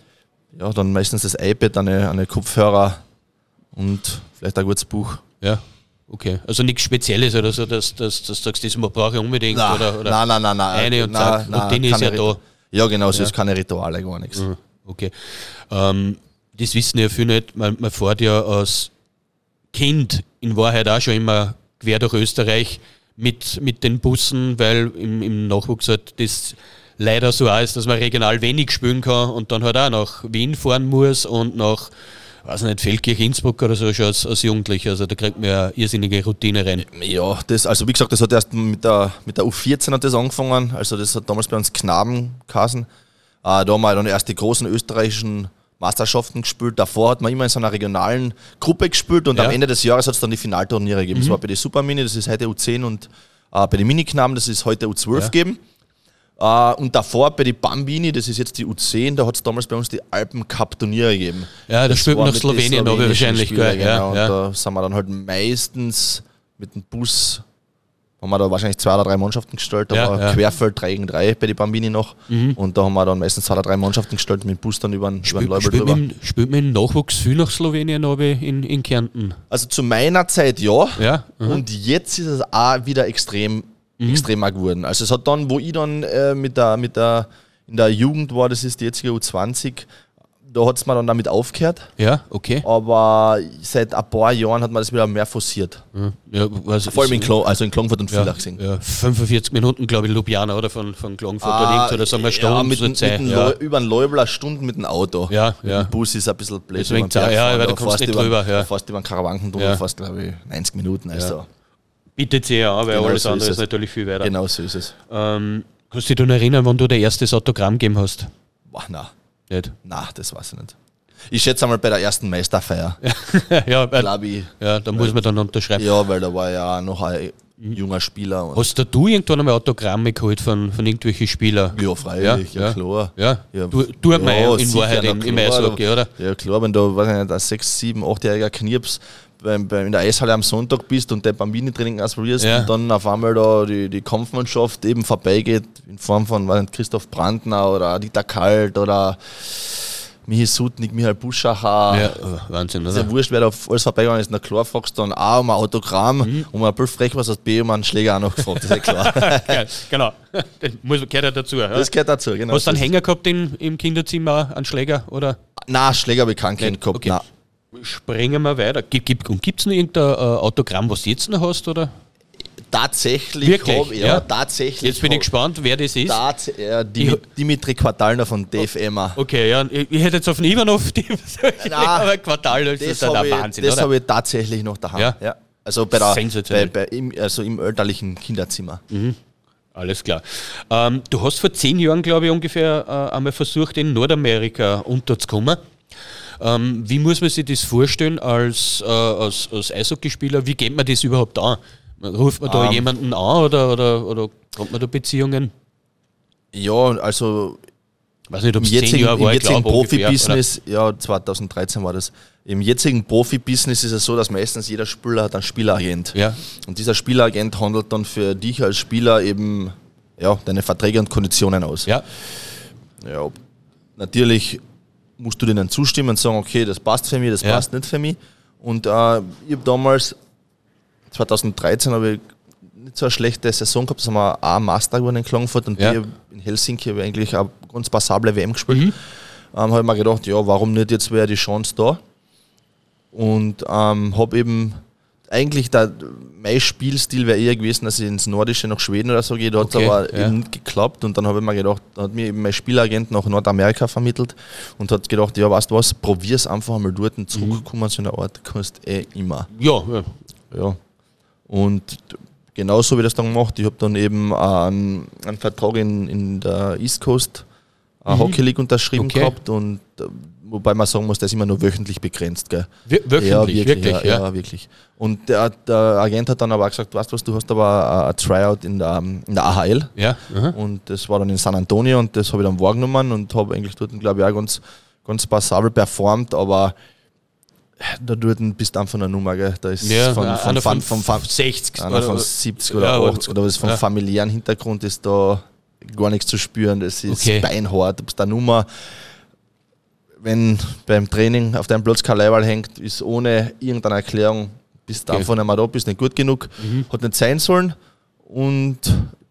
[SPEAKER 5] Ja, dann meistens das iPad, eine, eine Kopfhörer und vielleicht ein gutes Buch.
[SPEAKER 1] Ja, okay. Also nichts Spezielles oder so, dass, dass, dass du sagst, das brauche ich unbedingt.
[SPEAKER 5] Nein,
[SPEAKER 1] oder, oder
[SPEAKER 5] nein, nein, nein, nein.
[SPEAKER 1] Eine und
[SPEAKER 5] nein,
[SPEAKER 1] zack,
[SPEAKER 5] nein,
[SPEAKER 1] Routine ist ja da.
[SPEAKER 5] Ja, genau, es ist keine Rituale, gar nichts.
[SPEAKER 1] Mhm, Okay. Ähm, das wissen ja viele nicht. Man, man fährt ja als Kind in Wahrheit auch schon immer quer durch Österreich mit, mit den Bussen, weil im, im Nachwuchs halt das leider so auch ist, dass man regional wenig spielen kann und dann halt auch nach Wien fahren muss und nach, weiß nicht, Feldkirch, Innsbruck oder so schon als, als Jugendlicher. Also da kriegt man ja irrsinnige Routine rein.
[SPEAKER 5] Ja, das, also wie gesagt, das hat erst mit der, mit der U14 hat das angefangen. Also das hat damals bei uns Knaben geheißen. Äh, da haben wir dann erst die großen österreichischen Meisterschaften gespielt. Davor hat man immer in so einer regionalen Gruppe gespielt und
[SPEAKER 1] Ja.
[SPEAKER 5] am Ende des Jahres hat es dann die Finalturniere gegeben.
[SPEAKER 1] Mhm.
[SPEAKER 5] Das war bei den Supermini, das ist heute U10 und äh, bei den Miniknaben, das ist heute U12
[SPEAKER 1] Ja.
[SPEAKER 5] gegeben. Äh, und davor bei den Bambini, das ist jetzt die U10, da hat es damals bei uns die Alpen Cup Turniere gegeben.
[SPEAKER 1] Ja, da
[SPEAKER 5] Das
[SPEAKER 1] spielt man nach Slowenien aber wahrscheinlich,
[SPEAKER 5] Spielern,
[SPEAKER 1] gell? Ja,
[SPEAKER 5] Genau, und
[SPEAKER 1] ja.
[SPEAKER 5] da sind wir dann halt meistens mit dem Bus, haben wir da wahrscheinlich zwei oder drei Mannschaften gestellt, da
[SPEAKER 1] Ja,
[SPEAKER 5] war
[SPEAKER 1] ja. Mhm.
[SPEAKER 5] Querfeld 3 gegen 3 bei den Bambini noch. Und da haben wir dann meistens zwei oder drei Mannschaften gestellt mit dann über den, über den
[SPEAKER 1] Spielt,
[SPEAKER 5] drüber.
[SPEAKER 1] spielt man im Nachwuchs viel nach Slowenien aber in, in Kärnten?
[SPEAKER 5] Also zu meiner Zeit ja.
[SPEAKER 1] Ja, mhm.
[SPEAKER 5] Und jetzt ist es auch wieder extrem, extremer geworden. Also es hat dann, wo ich dann äh, mit der, mit der, in der Jugend war, das ist die jetzige U20, da hat es mir dann damit aufgehört.
[SPEAKER 1] Ja, okay.
[SPEAKER 5] Aber seit ein paar Jahren hat man das wieder mehr forciert.
[SPEAKER 1] Ja, was
[SPEAKER 5] Vor allem in, Klo also in Klangfurt und
[SPEAKER 1] ja,
[SPEAKER 5] Villach gesehen.
[SPEAKER 1] ja, 45 Minuten, glaube ich, Ljubljana oder von, von Klagenfurt oder, irgend, oder sagen wir Stunde
[SPEAKER 5] Ah, ja, mit, mit dem
[SPEAKER 1] ja.
[SPEAKER 5] Über den Leubler Stunden mit dem Auto.
[SPEAKER 1] Ja,
[SPEAKER 5] mit
[SPEAKER 1] ja.
[SPEAKER 5] dem Bus ist ein bisschen blöd.
[SPEAKER 1] Deswegen ja,
[SPEAKER 5] fahren.
[SPEAKER 1] weil du kommst nicht
[SPEAKER 5] über,
[SPEAKER 1] drüber, ja.
[SPEAKER 5] Du über den Karawankentunnel,
[SPEAKER 1] Ja.
[SPEAKER 5] fast glaube ich 90 Minuten. Also.
[SPEAKER 1] Bietet sich ja an, weil
[SPEAKER 5] Genau
[SPEAKER 1] alles
[SPEAKER 5] so
[SPEAKER 1] andere
[SPEAKER 5] ist
[SPEAKER 1] ist natürlich viel weiter.
[SPEAKER 5] Genau so ist es.
[SPEAKER 1] Ähm, kannst du dich dann erinnern, wann du dein erstes Autogramm gegeben hast?
[SPEAKER 5] Boah, nein,
[SPEAKER 1] Nicht?
[SPEAKER 5] nein, das weiß ich nicht. Ich schätze einmal bei der ersten Meisterfeier,
[SPEAKER 1] ja,
[SPEAKER 5] glaube ich.
[SPEAKER 1] ja, da muss man dann unterschreiben.
[SPEAKER 5] Ja, weil da war ja noch ein junger Spieler.
[SPEAKER 1] Hast da du irgendwann einmal Autogramme geholt von, von irgendwelchen Spielern?
[SPEAKER 5] ja, freilich, ja,
[SPEAKER 1] ja.
[SPEAKER 5] klar.
[SPEAKER 1] Ja,
[SPEAKER 5] Ja,
[SPEAKER 1] du, du ja, in Wahrheit im, Eishockey,
[SPEAKER 5] da-
[SPEAKER 1] oder?
[SPEAKER 5] Ja klar, wenn du weiß ich nicht, ein 6, 7, 8-jähriger Knirps beim, beim, in der Eishalle am Sonntag bist und dein Bambini-Training ausprobierst
[SPEAKER 1] Ja.
[SPEAKER 5] und dann auf einmal da die, die Kampfmannschaft eben vorbeigeht in Form von nicht, Christoph Brandner oder Dieter Kalt oder Michi Sutnik, Michael Buschacher.
[SPEAKER 1] Ja, oh, Wahnsinn,
[SPEAKER 5] Ist ja
[SPEAKER 1] oder?
[SPEAKER 5] wurscht, wer da auf alles vorbeigegangen ist. Na klar, fragst du dann A um ein Autogramm
[SPEAKER 1] Mhm.
[SPEAKER 5] und ein bisschen frech was aus B um einen Schläger auch noch gefragt, das ist ja klar.
[SPEAKER 1] Geil, genau. Das muss, gehört ja dazu. Ja.
[SPEAKER 5] das gehört dazu, genau.
[SPEAKER 1] Hast du einen Hänger gehabt in, im Kinderzimmer, einen Schläger? Oder?
[SPEAKER 5] Nein, Schläger habe ich keinen Kind gehabt.
[SPEAKER 1] Okay.
[SPEAKER 5] Nein.
[SPEAKER 1] Springen wir weiter. Gibt es gibt, und gibt's noch irgendein äh, Autogramm, was du jetzt noch hast? Oder?
[SPEAKER 5] Tatsächlich habe ich, ja,
[SPEAKER 1] Ja?
[SPEAKER 5] tatsächlich.
[SPEAKER 1] Jetzt bin ich gespannt, wer das ist.
[SPEAKER 5] Tats äh, Dim Dimitri Quartalner von Dave Emma.
[SPEAKER 1] Okay, ja, ich, ich hätte jetzt auf den Ivanov aber Quartal, das, ist ja
[SPEAKER 5] hab
[SPEAKER 1] der
[SPEAKER 5] ich,
[SPEAKER 1] Wahnsinn,
[SPEAKER 5] das habe ich tatsächlich noch daheim.
[SPEAKER 1] Ja?
[SPEAKER 5] Ja. Also, bei der, bei, bei im, also im elterlichen Kinderzimmer.
[SPEAKER 1] Alles klar. Ähm, du hast vor zehn Jahren, glaube ich, ungefähr äh, einmal versucht, in Nordamerika unterzukommen. Ähm, wie muss man sich das vorstellen als, äh, als, als Eishockeyspieler? Wie geht man das überhaupt an? Ruft man da
[SPEAKER 5] Ähm.
[SPEAKER 1] jemanden an oder, oder, oder kommt man da Beziehungen?
[SPEAKER 5] Ja, also
[SPEAKER 1] weiß nicht, ob
[SPEAKER 5] Im
[SPEAKER 1] es
[SPEAKER 5] jetzigen,
[SPEAKER 1] Jahre
[SPEAKER 5] im
[SPEAKER 1] war, ich
[SPEAKER 5] jetzigen Profibusiness, ja, 2013 war das. Im jetzigen Profibusiness ist es so, dass meistens jeder Spieler hat einen Spieleragent.
[SPEAKER 1] Ja.
[SPEAKER 5] Und dieser Spieleragent handelt dann für dich als Spieler eben ja, deine Verträge und Konditionen aus.
[SPEAKER 1] Ja,
[SPEAKER 5] Ja, natürlich musst du denen zustimmen und sagen, okay, das passt für mich, das
[SPEAKER 1] Ja.
[SPEAKER 5] passt nicht für mich. Und äh, ich habe damals, 2013, habe ich nicht so eine schlechte Saison gehabt, das haben wir auch Master gewonnen in Klagenfurt und
[SPEAKER 1] Ja.
[SPEAKER 5] die in Helsinki habe ich eigentlich eine ganz passable WM gespielt. Ähm, habe ich mir gedacht, ja, warum nicht, jetzt wäre die Chance da. Und ähm, habe eben eigentlich der, mein Spielstil wäre eher gewesen, dass ich ins Nordische nach Schweden oder so gehe. Da hat es
[SPEAKER 1] Okay,
[SPEAKER 5] aber
[SPEAKER 1] ja.
[SPEAKER 5] eben nicht geklappt. Und dann habe ich mir gedacht, dann hat mir eben mein Spielagent nach Nordamerika vermittelt und hat gedacht, ja, weißt du was, probier's einfach einmal dort und zurückkommen zu einer Art, kannst eh immer.
[SPEAKER 1] ja, ja.
[SPEAKER 5] Ja. Und genauso ich das dann gemacht. Ich habe dann eben einen, einen Vertrag in, in der East Coast äh, Hockey League unterschrieben
[SPEAKER 1] Mhm. Okay.
[SPEAKER 5] gehabt und äh, wobei man sagen muss, der ist immer nur wöchentlich begrenzt. Gell?
[SPEAKER 1] Wir- Wöchentlich, wirklich, ja.
[SPEAKER 5] ja, wirklich. Und der, der Agent hat dann aber auch gesagt, weißt du was, du hast aber ein Tryout in der, in der AHL
[SPEAKER 1] Ja,
[SPEAKER 5] und das war dann in San Antonio und das habe ich dann wahrgenommen und habe eigentlich dort, glaube ich, auch ganz, ganz passabel performt, aber da dort bist du einfach eine Nummer, gell? Da ist
[SPEAKER 1] ja
[SPEAKER 5] von,
[SPEAKER 1] einer
[SPEAKER 5] von,
[SPEAKER 1] von,
[SPEAKER 5] von, von,
[SPEAKER 1] 60
[SPEAKER 5] einer von
[SPEAKER 1] oder-
[SPEAKER 5] 70 oder
[SPEAKER 1] Ja,
[SPEAKER 5] 80 oder was vom
[SPEAKER 1] ja.
[SPEAKER 5] familiären Hintergrund ist da gar nichts zu spüren. Das ist
[SPEAKER 1] Okay.
[SPEAKER 5] beinhart. Du bist eine Nummer. Wenn beim Training auf deinem Platz kein Leiberl hängt, ist ohne irgendeine Erklärung, bist du
[SPEAKER 1] Okay.
[SPEAKER 5] nicht mehr da, bist nicht gut genug,
[SPEAKER 1] Mhm.
[SPEAKER 5] hat nicht sein sollen und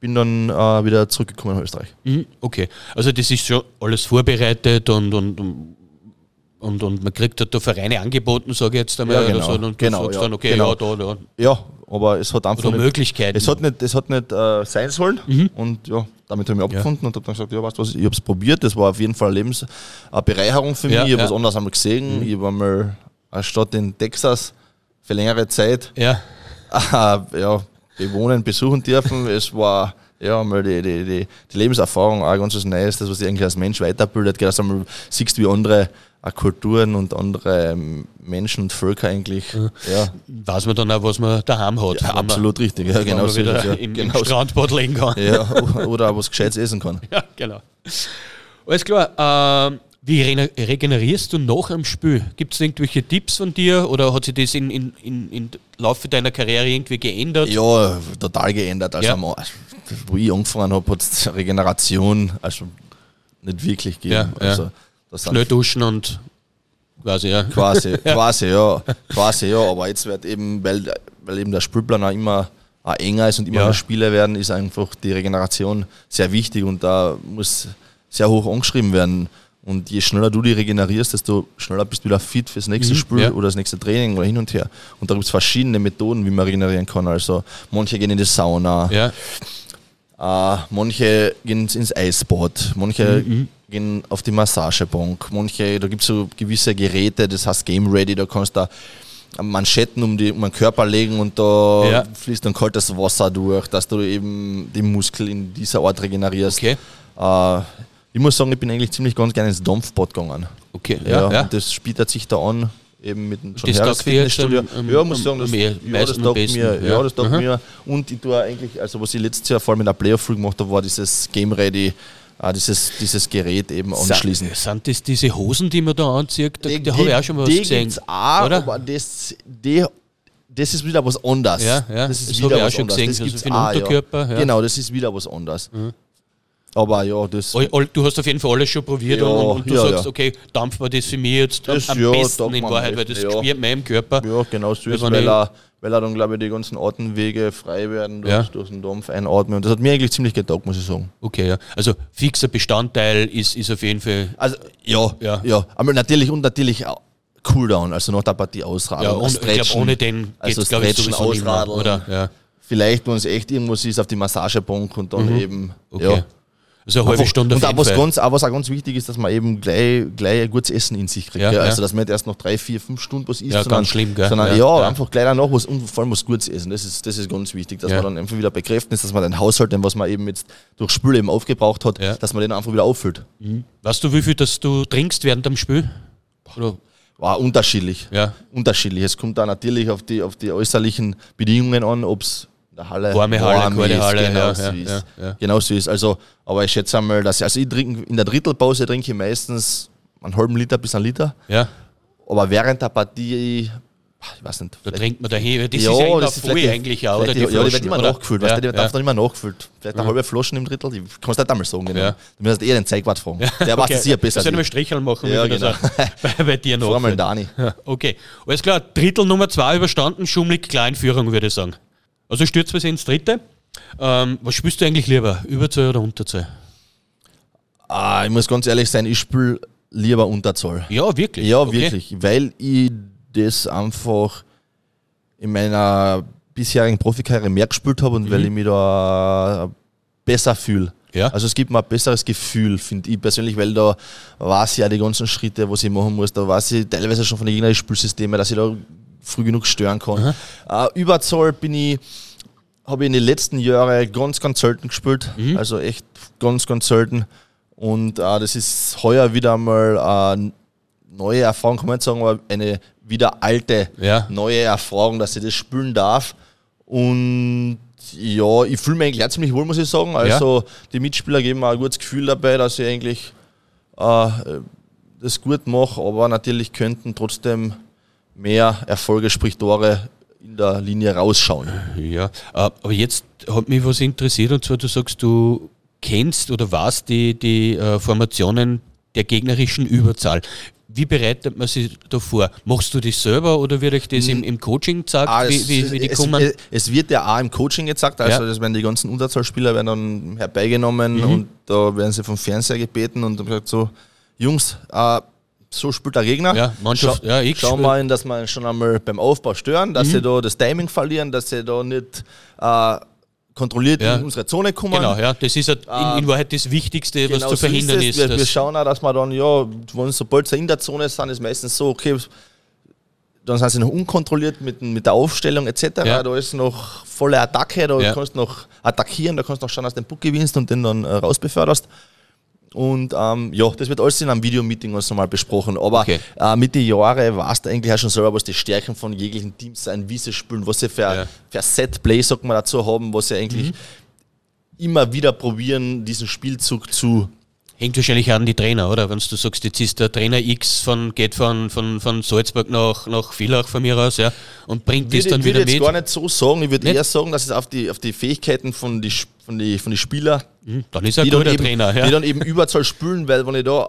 [SPEAKER 5] bin dann äh, wieder zurückgekommen nach Österreich.
[SPEAKER 1] Mhm, Okay, also das ist schon alles vorbereitet und, und, und, und, und man kriegt halt da Vereine angeboten, sage ich jetzt einmal.
[SPEAKER 5] Ja, genau.
[SPEAKER 1] so, und du
[SPEAKER 5] Genau,
[SPEAKER 1] sagst
[SPEAKER 5] ja,
[SPEAKER 1] dann, okay,
[SPEAKER 5] genau.
[SPEAKER 1] ja, da, da.
[SPEAKER 5] Ja, aber es hat einfach
[SPEAKER 1] Oder
[SPEAKER 5] nicht,
[SPEAKER 1] Möglichkeiten.
[SPEAKER 5] Es hat nicht, es hat nicht äh, sein sollen
[SPEAKER 1] Mhm.
[SPEAKER 5] und ja, damit habe ich mich abgefunden und habe dann gesagt, ja, weißt du was, ich habe es probiert, das war auf jeden Fall eine Lebensbereicherung für mich,
[SPEAKER 1] Ja,
[SPEAKER 5] ich habe
[SPEAKER 1] ja.
[SPEAKER 5] was anderes einmal gesehen, ich war mal eine Stadt in Texas für längere Zeit
[SPEAKER 1] ja,
[SPEAKER 5] äh, ja, bewohnen, besuchen dürfen, es war ja mal die, die, die, die Lebenserfahrung auch ganz was Neues, das was dich eigentlich als Mensch weiterbildet, dass du einmal siehst, wie andere Kulturen und andere ähm, Menschen und Völker eigentlich ja,
[SPEAKER 1] weiß man dann auch, was man daheim hat.
[SPEAKER 5] ja, absolut richtig. Ja, genau
[SPEAKER 1] man
[SPEAKER 5] so
[SPEAKER 1] wieder
[SPEAKER 5] ja.
[SPEAKER 1] im,
[SPEAKER 5] genau
[SPEAKER 1] im Strandbad legen kann.
[SPEAKER 5] Ja, oder auch was Gescheites essen kann.
[SPEAKER 1] Ja, genau. Alles klar. ähm, wie regenerierst du nach dem Spiel? Gibt es irgendwelche Tipps von dir oder hat sich das in, in, in, in Laufe deiner Karriere irgendwie geändert?
[SPEAKER 5] Ja, total geändert. Also,
[SPEAKER 1] Ja.
[SPEAKER 5] am- wo ich angefangen habe, hat es Regeneration also nicht wirklich gegeben.
[SPEAKER 1] Ja, ja.
[SPEAKER 5] Also, das
[SPEAKER 1] Schnell duschen und quasi, ja.
[SPEAKER 5] quasi, quasi, ja, quasi, ja. Aber jetzt wird eben, weil, weil eben der Spielplan auch immer auch enger ist und immer
[SPEAKER 1] Ja.
[SPEAKER 5] mehr Spiele werden, ist einfach die Regeneration sehr wichtig und da muss sehr hoch angeschrieben werden. Und je schneller du die regenerierst, desto schneller bist du wieder fit fürs nächste
[SPEAKER 1] Mhm,
[SPEAKER 5] Spiel
[SPEAKER 1] ja.
[SPEAKER 5] oder das nächste Training oder hin und her. Und da gibt es verschiedene Methoden, wie man regenerieren kann. Also manche gehen in die Sauna,
[SPEAKER 1] Ja,
[SPEAKER 5] äh, manche gehen ins Eisbad, manche gehen auf die Massagebank, manche, da gibt es so gewisse Geräte, das heißt Game Ready, da kannst du Manschetten um, die, um den Körper legen und da
[SPEAKER 1] Ja.
[SPEAKER 5] fließt dann kaltes Wasser durch, dass du eben die Muskel in dieser Art regenerierst.
[SPEAKER 1] okay.
[SPEAKER 5] Äh, ich muss sagen, ich bin eigentlich ziemlich ganz gerne ins Dampfbad gegangen.
[SPEAKER 1] Okay,
[SPEAKER 5] Ja,
[SPEAKER 1] ja,
[SPEAKER 5] das bietet sich da an, eben mit dem John
[SPEAKER 1] Das
[SPEAKER 5] Harris Fitnessstudio.
[SPEAKER 1] am-
[SPEAKER 5] ja, muss sagen, das,
[SPEAKER 1] am eher-
[SPEAKER 5] ja, das taugt mir.
[SPEAKER 1] ja.
[SPEAKER 5] Ja, das taugt mir. Und ich tue eigentlich, also was ich letztes Jahr vor allem in der Playoff gemacht habe, war dieses Game Ready, äh, dieses, dieses Gerät eben anschließen.
[SPEAKER 1] Sind, das diese Hosen, die man da anzieht? Da, da habe ich auch schon mal was
[SPEAKER 5] die
[SPEAKER 1] gesehen.
[SPEAKER 5] auch,
[SPEAKER 1] oder?
[SPEAKER 5] aber das, die, das ist wieder was anderes.
[SPEAKER 1] Ja, ja,
[SPEAKER 5] Das ist
[SPEAKER 1] das
[SPEAKER 5] wieder
[SPEAKER 1] habe ich auch
[SPEAKER 5] was
[SPEAKER 1] schon
[SPEAKER 5] anderes.
[SPEAKER 1] gesehen,
[SPEAKER 5] Das
[SPEAKER 1] also
[SPEAKER 5] gibt's
[SPEAKER 1] für den
[SPEAKER 5] auch,
[SPEAKER 1] Unterkörper, ja. Mhm.
[SPEAKER 5] Genau, das ist wieder was anderes. Aber ja, das.
[SPEAKER 1] All, all, du hast auf jeden Fall alles schon probiert
[SPEAKER 5] Ja,
[SPEAKER 1] und, und du
[SPEAKER 5] ja,
[SPEAKER 1] sagst,
[SPEAKER 5] ja.
[SPEAKER 1] okay, dampft das für mich jetzt
[SPEAKER 5] Das,
[SPEAKER 1] am, besten in Wahrheit, weil das
[SPEAKER 5] ja.
[SPEAKER 1] im Körper.
[SPEAKER 5] Ja, genau so ist,
[SPEAKER 1] Wenn
[SPEAKER 5] weil er, weil er dann, glaube ich, die ganzen Atemwege frei werden durch, durch den Dampf einatmen. Und das hat mir eigentlich ziemlich getaugt, muss ich sagen.
[SPEAKER 1] Okay, ja. Also fixer Bestandteil ist, ist auf jeden Fall.
[SPEAKER 5] Also, ja,
[SPEAKER 1] Ja.
[SPEAKER 5] ja. Aber natürlich und natürlich auch Cooldown, also nach der Partie ausradeln.
[SPEAKER 1] Ja, und ich glaube, ohne den geht
[SPEAKER 5] also
[SPEAKER 1] es, glaube ich, sowieso
[SPEAKER 5] ausradeln.
[SPEAKER 1] oder? Ja.
[SPEAKER 5] Vielleicht, wenn es echt irgendwas ist, auf die Massagebank und dann eben.
[SPEAKER 1] Mhm. Okay.
[SPEAKER 5] Ja.
[SPEAKER 1] Also eine halbe
[SPEAKER 5] Einfach-
[SPEAKER 1] Stunde
[SPEAKER 5] und
[SPEAKER 1] auf
[SPEAKER 5] auch
[SPEAKER 1] jeden
[SPEAKER 5] was,
[SPEAKER 1] Fall.
[SPEAKER 5] ganz, auch was auch ganz wichtig ist, dass man eben gleich, gleich ein gutes Essen in sich kriegt.
[SPEAKER 1] Ja,
[SPEAKER 5] gell?
[SPEAKER 1] ja.
[SPEAKER 5] Also, dass man nicht erst nach drei, vier, fünf Stunden was isst,
[SPEAKER 1] Ja,
[SPEAKER 5] sondern,
[SPEAKER 1] ganz schlimm, gell?
[SPEAKER 5] sondern
[SPEAKER 1] Ja,
[SPEAKER 5] einfach gleich danach was und vor allem was Gutes essen. Das ist, das ist ganz wichtig, dass man dann einfach wieder bekräftigt ist, dass man den Haushalt, den was man eben jetzt durch Spül eben aufgebraucht hat, dass man den einfach wieder auffüllt.
[SPEAKER 1] Weißt du, wie viel das du trinkst während dem Spiel? Oder?
[SPEAKER 5] War unterschiedlich.
[SPEAKER 1] Ja.
[SPEAKER 5] Unterschiedlich. Es kommt da natürlich auf die, auf die äußerlichen Bedingungen an, ob es der Halle.
[SPEAKER 1] Warme Halle,
[SPEAKER 5] warm
[SPEAKER 1] kalte
[SPEAKER 5] ist,
[SPEAKER 1] Halle,
[SPEAKER 5] Genau
[SPEAKER 1] ja,
[SPEAKER 5] so
[SPEAKER 1] ja,
[SPEAKER 5] ist.
[SPEAKER 1] ja, ja.
[SPEAKER 5] Genau so ist. Also, aber ich schätze einmal, dass ich, also ich trinke, in der Drittelpause trinke ich meistens einen halben Liter bis einen Liter.
[SPEAKER 1] Ja,
[SPEAKER 5] Aber während der Partie, ich weiß nicht.
[SPEAKER 1] da trinkt man dahin. Das
[SPEAKER 5] Ja,
[SPEAKER 1] ist ja
[SPEAKER 5] das ist die-
[SPEAKER 1] eigentlich auch, oder?
[SPEAKER 5] vielleicht die, ja, die wird immer
[SPEAKER 1] oder?
[SPEAKER 5] nachgefüllt,
[SPEAKER 1] ja,
[SPEAKER 5] weißt du, die
[SPEAKER 1] ja.
[SPEAKER 5] darf dann immer nachgefüllt. Vielleicht eine halbe Flaschen im Drittel, die kannst du nicht einmal sagen. Genau.
[SPEAKER 1] Ja.
[SPEAKER 5] Du musst eher den Zeigwart fragen. Der weiß es sicher besser.
[SPEAKER 1] Sollen wir
[SPEAKER 5] als
[SPEAKER 1] Stricheln machen,
[SPEAKER 5] Ja, genau.
[SPEAKER 1] bei, bei dir
[SPEAKER 5] ich.
[SPEAKER 1] noch?
[SPEAKER 5] Frag mal Dani.
[SPEAKER 1] Ja, Okay, alles klar. Drittel Nummer zwei überstanden, schummelig Kleinführung, würde ich sagen. Also stürzen wir sie ins dritte. Ähm, was spielst du eigentlich lieber? Überzahl oder Unterzahl?
[SPEAKER 5] Ah, ich muss ganz ehrlich sein, ich spiele lieber Unterzahl.
[SPEAKER 1] Ja, wirklich.
[SPEAKER 5] Ja,
[SPEAKER 1] Okay.
[SPEAKER 5] wirklich, weil ich das einfach in meiner bisherigen Profikarriere mehr gespielt habe und weil ich mich da besser fühle.
[SPEAKER 1] Mhm. Ja.
[SPEAKER 5] Also es gibt mir ein besseres Gefühl, finde ich persönlich, weil da weiß ich ja die ganzen Schritte, was ich machen muss. Da weiß ich teilweise schon von den gegnerischen Spielsystemen, dass ich da früh genug stören kann. Äh, Überzahl bin ich, habe ich in den letzten Jahren ganz, ganz selten gespielt.
[SPEAKER 1] Mhm.
[SPEAKER 5] Also echt ganz, ganz selten. Und äh, das ist heuer wieder mal eine neue Erfahrung, kann man nicht sagen, aber eine wieder alte,
[SPEAKER 1] Ja.
[SPEAKER 5] neue Erfahrung, dass ich das spielen darf. Und ja, ich fühle mich eigentlich ziemlich wohl, muss ich sagen. Also die Mitspieler geben mir ein gutes Gefühl dabei, dass ich eigentlich äh, das gut mache, aber natürlich könnten trotzdem mehr Erfolge, sprich Tore in der Linie rausschauen.
[SPEAKER 1] Ja, äh, aber jetzt hat mich was interessiert und zwar du sagst, du kennst oder warst die, die äh, Formationen der gegnerischen Überzahl. Wie bereitet man sich da vor? Machst du das selber oder wird euch das im, im Coaching gesagt,
[SPEAKER 5] Ah,
[SPEAKER 1] wie,
[SPEAKER 5] es,
[SPEAKER 1] wie, wie die
[SPEAKER 5] es,
[SPEAKER 1] kommen?
[SPEAKER 5] es, wird ja auch im Coaching gezeigt, also
[SPEAKER 1] Ja.
[SPEAKER 5] das werden die ganzen Unterzahlspieler werden dann herbeigenommen und da werden sie vom Fernseher gebeten und dann gesagt so, Jungs, äh, so spielt der Gegner.
[SPEAKER 1] Ja, Mannschaft- ja, ich
[SPEAKER 5] Schauen wir ihn, dass wir ihn schon einmal beim Aufbau stören, dass sie da das Timing verlieren, dass sie da nicht äh, kontrolliert
[SPEAKER 1] Ja.
[SPEAKER 5] in unsere Zone kommen.
[SPEAKER 1] Genau, ja, das ist in, in Wahrheit das Wichtigste, was
[SPEAKER 5] Genau
[SPEAKER 1] zu
[SPEAKER 5] so
[SPEAKER 1] verhindern
[SPEAKER 5] es.
[SPEAKER 1] ist.
[SPEAKER 5] Wir, wir
[SPEAKER 1] dass-
[SPEAKER 5] schauen auch, dass wir dann, ja, wenn sobald sie in der Zone sind, ist meistens so, okay, dann sind sie noch unkontrolliert mit, mit der Aufstellung etc.
[SPEAKER 1] Ja.
[SPEAKER 5] Da ist noch volle Attacke, da
[SPEAKER 1] Ja.
[SPEAKER 5] kannst du noch attackieren, da kannst du noch schauen, dass du den Puck gewinnst und den dann äh, rausbeförderst. Und ähm, ja, das wird alles in einem Videomeeting uns nochmal besprochen. Aber
[SPEAKER 1] Okay.
[SPEAKER 5] äh, mit den Jahren weißt du eigentlich auch schon selber, was die Stärken von jeglichen Teams sind, wie sie spielen, was sie für,
[SPEAKER 1] Ja.
[SPEAKER 5] für Set-Play, sagt man dazu, haben, was sie eigentlich immer wieder probieren, diesen Spielzug zu
[SPEAKER 1] Hängt wahrscheinlich an die Trainer, oder? Wenn du sagst, jetzt ist der Trainer X von, geht von, von, von Salzburg nach, nach Villach von mir aus, ja, und bringt das
[SPEAKER 5] würde,
[SPEAKER 1] dann
[SPEAKER 5] würde
[SPEAKER 1] wieder
[SPEAKER 5] jetzt
[SPEAKER 1] mit.
[SPEAKER 5] gar nicht so sagen. Ich würde eher sagen, dass es auf die, auf die Fähigkeiten von die, von die, von die Spieler,
[SPEAKER 1] Hm, Dann ist er
[SPEAKER 5] die dann, eben,
[SPEAKER 1] Trainer,
[SPEAKER 5] die
[SPEAKER 1] ja.
[SPEAKER 5] dann eben Überzahl spülen, weil wenn ich da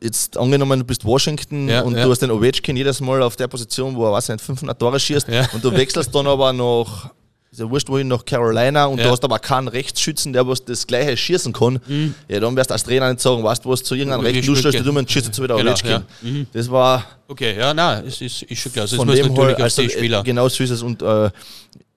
[SPEAKER 5] jetzt angenommen, du bist Washington
[SPEAKER 1] Ja,
[SPEAKER 5] und
[SPEAKER 1] ja.
[SPEAKER 5] du hast den Ovechkin jedes Mal auf der Position, wo er weiß nicht, 500 Tore schießt
[SPEAKER 1] Ja.
[SPEAKER 5] und du wechselst dann aber nach ist ja wurscht, wohin nach Carolina und
[SPEAKER 1] Ja.
[SPEAKER 5] du hast aber keinen Rechtsschützen, der was das gleiche schießen kann, ja, dann wirst du als Trainer nicht sagen, weißt du was, zu irgendeinem
[SPEAKER 1] Mhm.
[SPEAKER 5] Rechten, du stellst dich um und schießt jetzt wieder
[SPEAKER 1] Genau, ja. Mhm.
[SPEAKER 5] Das war
[SPEAKER 1] Okay, ja, nein, es ist, ist schon klar. Also
[SPEAKER 5] von
[SPEAKER 1] muss
[SPEAKER 5] dem
[SPEAKER 1] natürlich
[SPEAKER 5] her,
[SPEAKER 1] auf
[SPEAKER 5] also,
[SPEAKER 1] die Spieler.
[SPEAKER 5] äh, Genau so ist es. Und äh,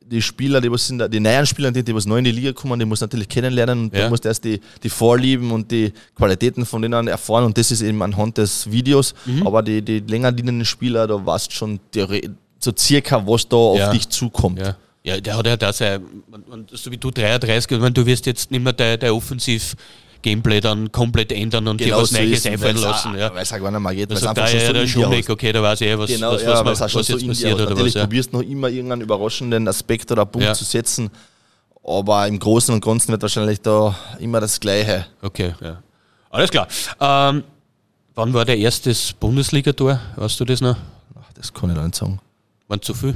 [SPEAKER 5] die Spieler, die was sind, die neuen Spieler, die, die was neu in die Liga kommen, die muss natürlich kennenlernen und
[SPEAKER 1] Ja.
[SPEAKER 5] du musst erst die, die Vorlieben und die Qualitäten von denen erfahren und das ist eben anhand des Videos.
[SPEAKER 1] Mhm.
[SPEAKER 5] Aber die, die länger dienenden Spieler, da weißt schon theore- so circa, was da auf
[SPEAKER 1] Ja.
[SPEAKER 5] dich zukommt.
[SPEAKER 1] Ja. Ja, der hat ja da sein, und- und so wie du 33, ich meine, du wirst jetzt nicht mehr dein, dein Offensiv-Gameplay dann komplett ändern und dir
[SPEAKER 5] Genau
[SPEAKER 1] was
[SPEAKER 5] so
[SPEAKER 1] Neues einfallen lassen. Ja.
[SPEAKER 5] Weil es auch gar nicht mehr geht, einfach
[SPEAKER 1] da ja
[SPEAKER 5] so
[SPEAKER 1] der
[SPEAKER 5] dir aus-
[SPEAKER 1] okay, da weiß ich eh, was,
[SPEAKER 5] Genau,
[SPEAKER 1] was,
[SPEAKER 5] ja,
[SPEAKER 1] was,
[SPEAKER 5] es auch schon
[SPEAKER 1] was
[SPEAKER 5] so
[SPEAKER 1] jetzt
[SPEAKER 5] dir
[SPEAKER 1] passiert oder
[SPEAKER 5] Natürlich
[SPEAKER 1] was. Ja.
[SPEAKER 5] probierst noch immer irgendeinen überraschenden Aspekt oder Punkt
[SPEAKER 1] Ja.
[SPEAKER 5] zu setzen, aber im Großen und Ganzen wird wahrscheinlich da immer das Gleiche.
[SPEAKER 1] Okay, ja. Alles klar. Ähm, wann war der erste Bundesligator? Weißt du das noch?
[SPEAKER 5] Ach, das kann ich noch nicht sagen.
[SPEAKER 1] Waren zu viel?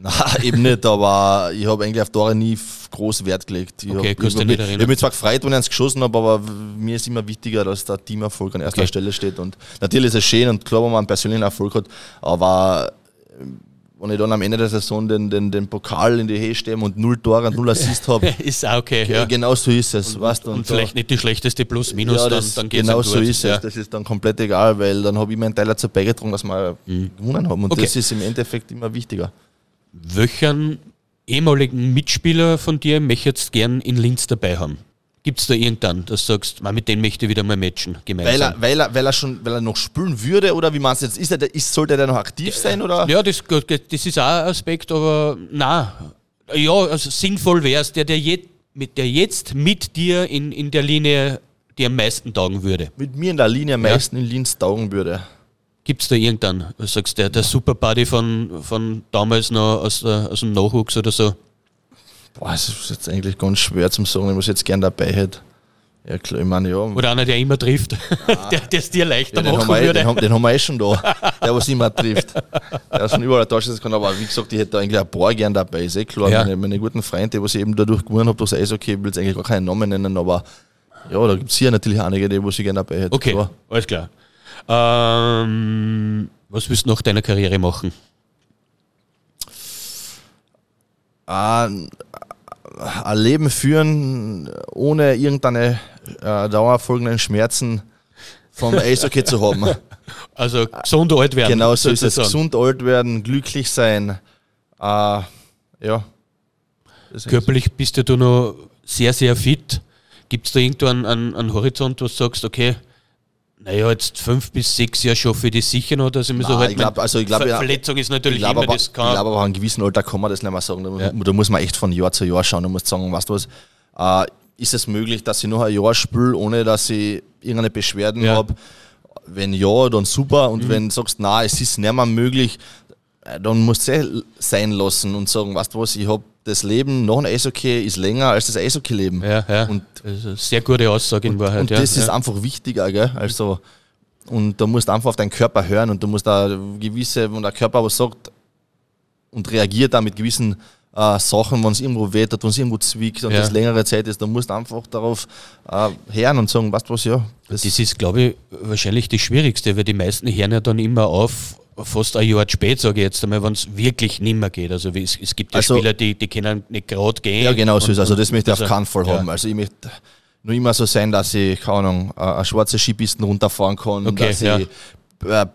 [SPEAKER 5] Nein, eben nicht, aber ich habe eigentlich auf Tore nie groß Wert gelegt. Ich
[SPEAKER 1] Okay,
[SPEAKER 5] hab,
[SPEAKER 1] kannst
[SPEAKER 5] ich
[SPEAKER 1] du
[SPEAKER 5] hab, mich- habe mich zwar gefreut, wenn ich eins geschossen habe, aber mir ist immer wichtiger, dass der Teamerfolg an erster
[SPEAKER 1] Okay.
[SPEAKER 5] Stelle steht. Und natürlich ist es schön und klar, wenn man einen persönlichen Erfolg hat, aber ähm, wenn ich dann am Ende der Saison den, den, den Pokal in die Höhe stehe und null Tore und null Assist habe,
[SPEAKER 1] Ist auch okay, ja.
[SPEAKER 5] genau so ist es. weißt du,
[SPEAKER 1] Und,
[SPEAKER 5] da-
[SPEAKER 1] vielleicht nicht die schlechteste Plus-Minus,
[SPEAKER 5] ja,
[SPEAKER 1] dann,
[SPEAKER 5] das,
[SPEAKER 1] dann geht
[SPEAKER 5] genau
[SPEAKER 1] es
[SPEAKER 5] so ist
[SPEAKER 1] ja.
[SPEAKER 5] es. Das ist dann komplett egal, weil dann habe ich meinen Teil dazu beigetragen, dass wir gewonnen haben. Und
[SPEAKER 1] Okay.
[SPEAKER 5] das ist im Endeffekt immer wichtiger.
[SPEAKER 1] Welchen ehemaligen Mitspieler von dir möchtest du gern in Linz dabei haben? Gibt es da irgendeinen, dass du sagst, "Ma, mit dem möchte ich wieder mal matchen, gemeinsam?
[SPEAKER 5] Weil er, weil, er, weil er schon, weil er noch spielen würde oder wie meinst du jetzt? Ist er, ist, sollte der noch aktiv sein oder?
[SPEAKER 1] Ja, das, das ist auch ein Aspekt, aber na, ja, also sinnvoll wäre es, der, der, mit, der jetzt mit dir in, in der Linie dir am meisten taugen würde.
[SPEAKER 5] Mit mir in der Linie am meisten in Linz taugen würde.
[SPEAKER 1] Gibt es da irgendeinen, du sagst, der, der Superbuddy von, von damals noch aus, der, aus dem Nachwuchs oder so?
[SPEAKER 5] Boah, es ist jetzt eigentlich ganz schwer zum sagen, ich muss jetzt gern dabei hätte. Ja, klar, ich meine, ja.
[SPEAKER 1] Oder einer, der immer trifft, der der es dir leichter
[SPEAKER 5] Ja, den, haben
[SPEAKER 1] machen
[SPEAKER 5] wir, eh-
[SPEAKER 1] würde.
[SPEAKER 5] den, haben, den haben wir eh schon da, der was immer trifft. Der ist schon überall Taschen kann, aber wie gesagt, ich hätte da eigentlich ein paar gern dabei, ist eh klar.
[SPEAKER 1] Ja.
[SPEAKER 5] Meine, meine guten Freunde, die ich eben dadurch gewonnen habe, durchs Eishockey, ich will jetzt eigentlich gar keinen Namen nennen, aber ja, da gibt es hier natürlich einige, die was ich gerne dabei hätte.
[SPEAKER 1] Okay,
[SPEAKER 5] klar.
[SPEAKER 1] alles klar. Ähm, was willst du nach deiner Karriere machen?
[SPEAKER 5] ein, ein Leben führen, ohne irgendeine äh, dauerfolgenden Schmerzen vom Eishockey zu haben.
[SPEAKER 1] Also gesund alt werden.
[SPEAKER 5] Genau so ist es. Gesund alt werden, glücklich sein. Äh, ja.
[SPEAKER 1] Körperlich bist ja du noch sehr, sehr fit. Gibt es da irgendwo einen, einen, einen Horizont, wo du sagst, okay, naja, jetzt fünf bis sechs Jahre schaffe ich das sicher noch, dass ich mir so
[SPEAKER 5] Nein,
[SPEAKER 1] halt.
[SPEAKER 5] ich glaub- also ich glaub,
[SPEAKER 1] Ver Verletzung ist
[SPEAKER 5] Ich
[SPEAKER 1] natürlich
[SPEAKER 5] glaube
[SPEAKER 1] immer,
[SPEAKER 5] aber,
[SPEAKER 1] das
[SPEAKER 5] ich
[SPEAKER 1] kann.
[SPEAKER 5] glaub aber, an einem gewissen Alter kann man das nicht mehr sagen. Da,
[SPEAKER 1] Ja.
[SPEAKER 5] da muss man echt von Jahr zu Jahr schauen. Du musst sagen, weißt du was, äh, ist es möglich, dass ich noch ein Jahr spiele, ohne dass ich irgendeine Beschwerden
[SPEAKER 1] Ja. Mhm.
[SPEAKER 5] habe? Wenn ja, dann super. Und wenn du sagst, nein, es ist nicht mehr möglich, dann musst du eh sein lassen und sagen, weißt du was, ich habe das Leben nach dem Eishockey ist länger als das Eishockey-Leben.
[SPEAKER 1] ja, ja.
[SPEAKER 5] Und
[SPEAKER 1] ist sehr gute Aussage in Wahrheit.
[SPEAKER 5] und
[SPEAKER 1] ja,
[SPEAKER 5] das ist
[SPEAKER 1] ja.
[SPEAKER 5] einfach wichtiger, gell? Also, und da musst du einfach auf deinen Körper hören und du musst da gewisse, wenn der Körper was sagt und reagiert da mit gewissen äh, Sachen, wenn es irgendwo wehtert, wenn es irgendwo zwickt und
[SPEAKER 1] Ja.
[SPEAKER 5] das längere Zeit ist, dann musst du einfach darauf äh, hören und sagen, weißt du was, ja. Das,
[SPEAKER 1] Das ist, glaube ich, wahrscheinlich das Schwierigste, weil die meisten hören ja dann immer auf, fast ein Jahr spät, sage ich jetzt einmal, wenn es wirklich nicht mehr geht. Also es, es gibt ja
[SPEAKER 5] Also-
[SPEAKER 1] Spieler, die, die können nicht gerade gehen.
[SPEAKER 5] ja, genau so ist Also, das möchte ich auf
[SPEAKER 1] also,
[SPEAKER 5] keinen Fall
[SPEAKER 1] ja.
[SPEAKER 5] haben. Also, ich möchte nur immer so sein, dass ich, keine Ahnung, äh, eine schwarze Skipisten runterfahren kann,
[SPEAKER 1] Okay,
[SPEAKER 5] dass
[SPEAKER 1] ja.
[SPEAKER 5] ich äh,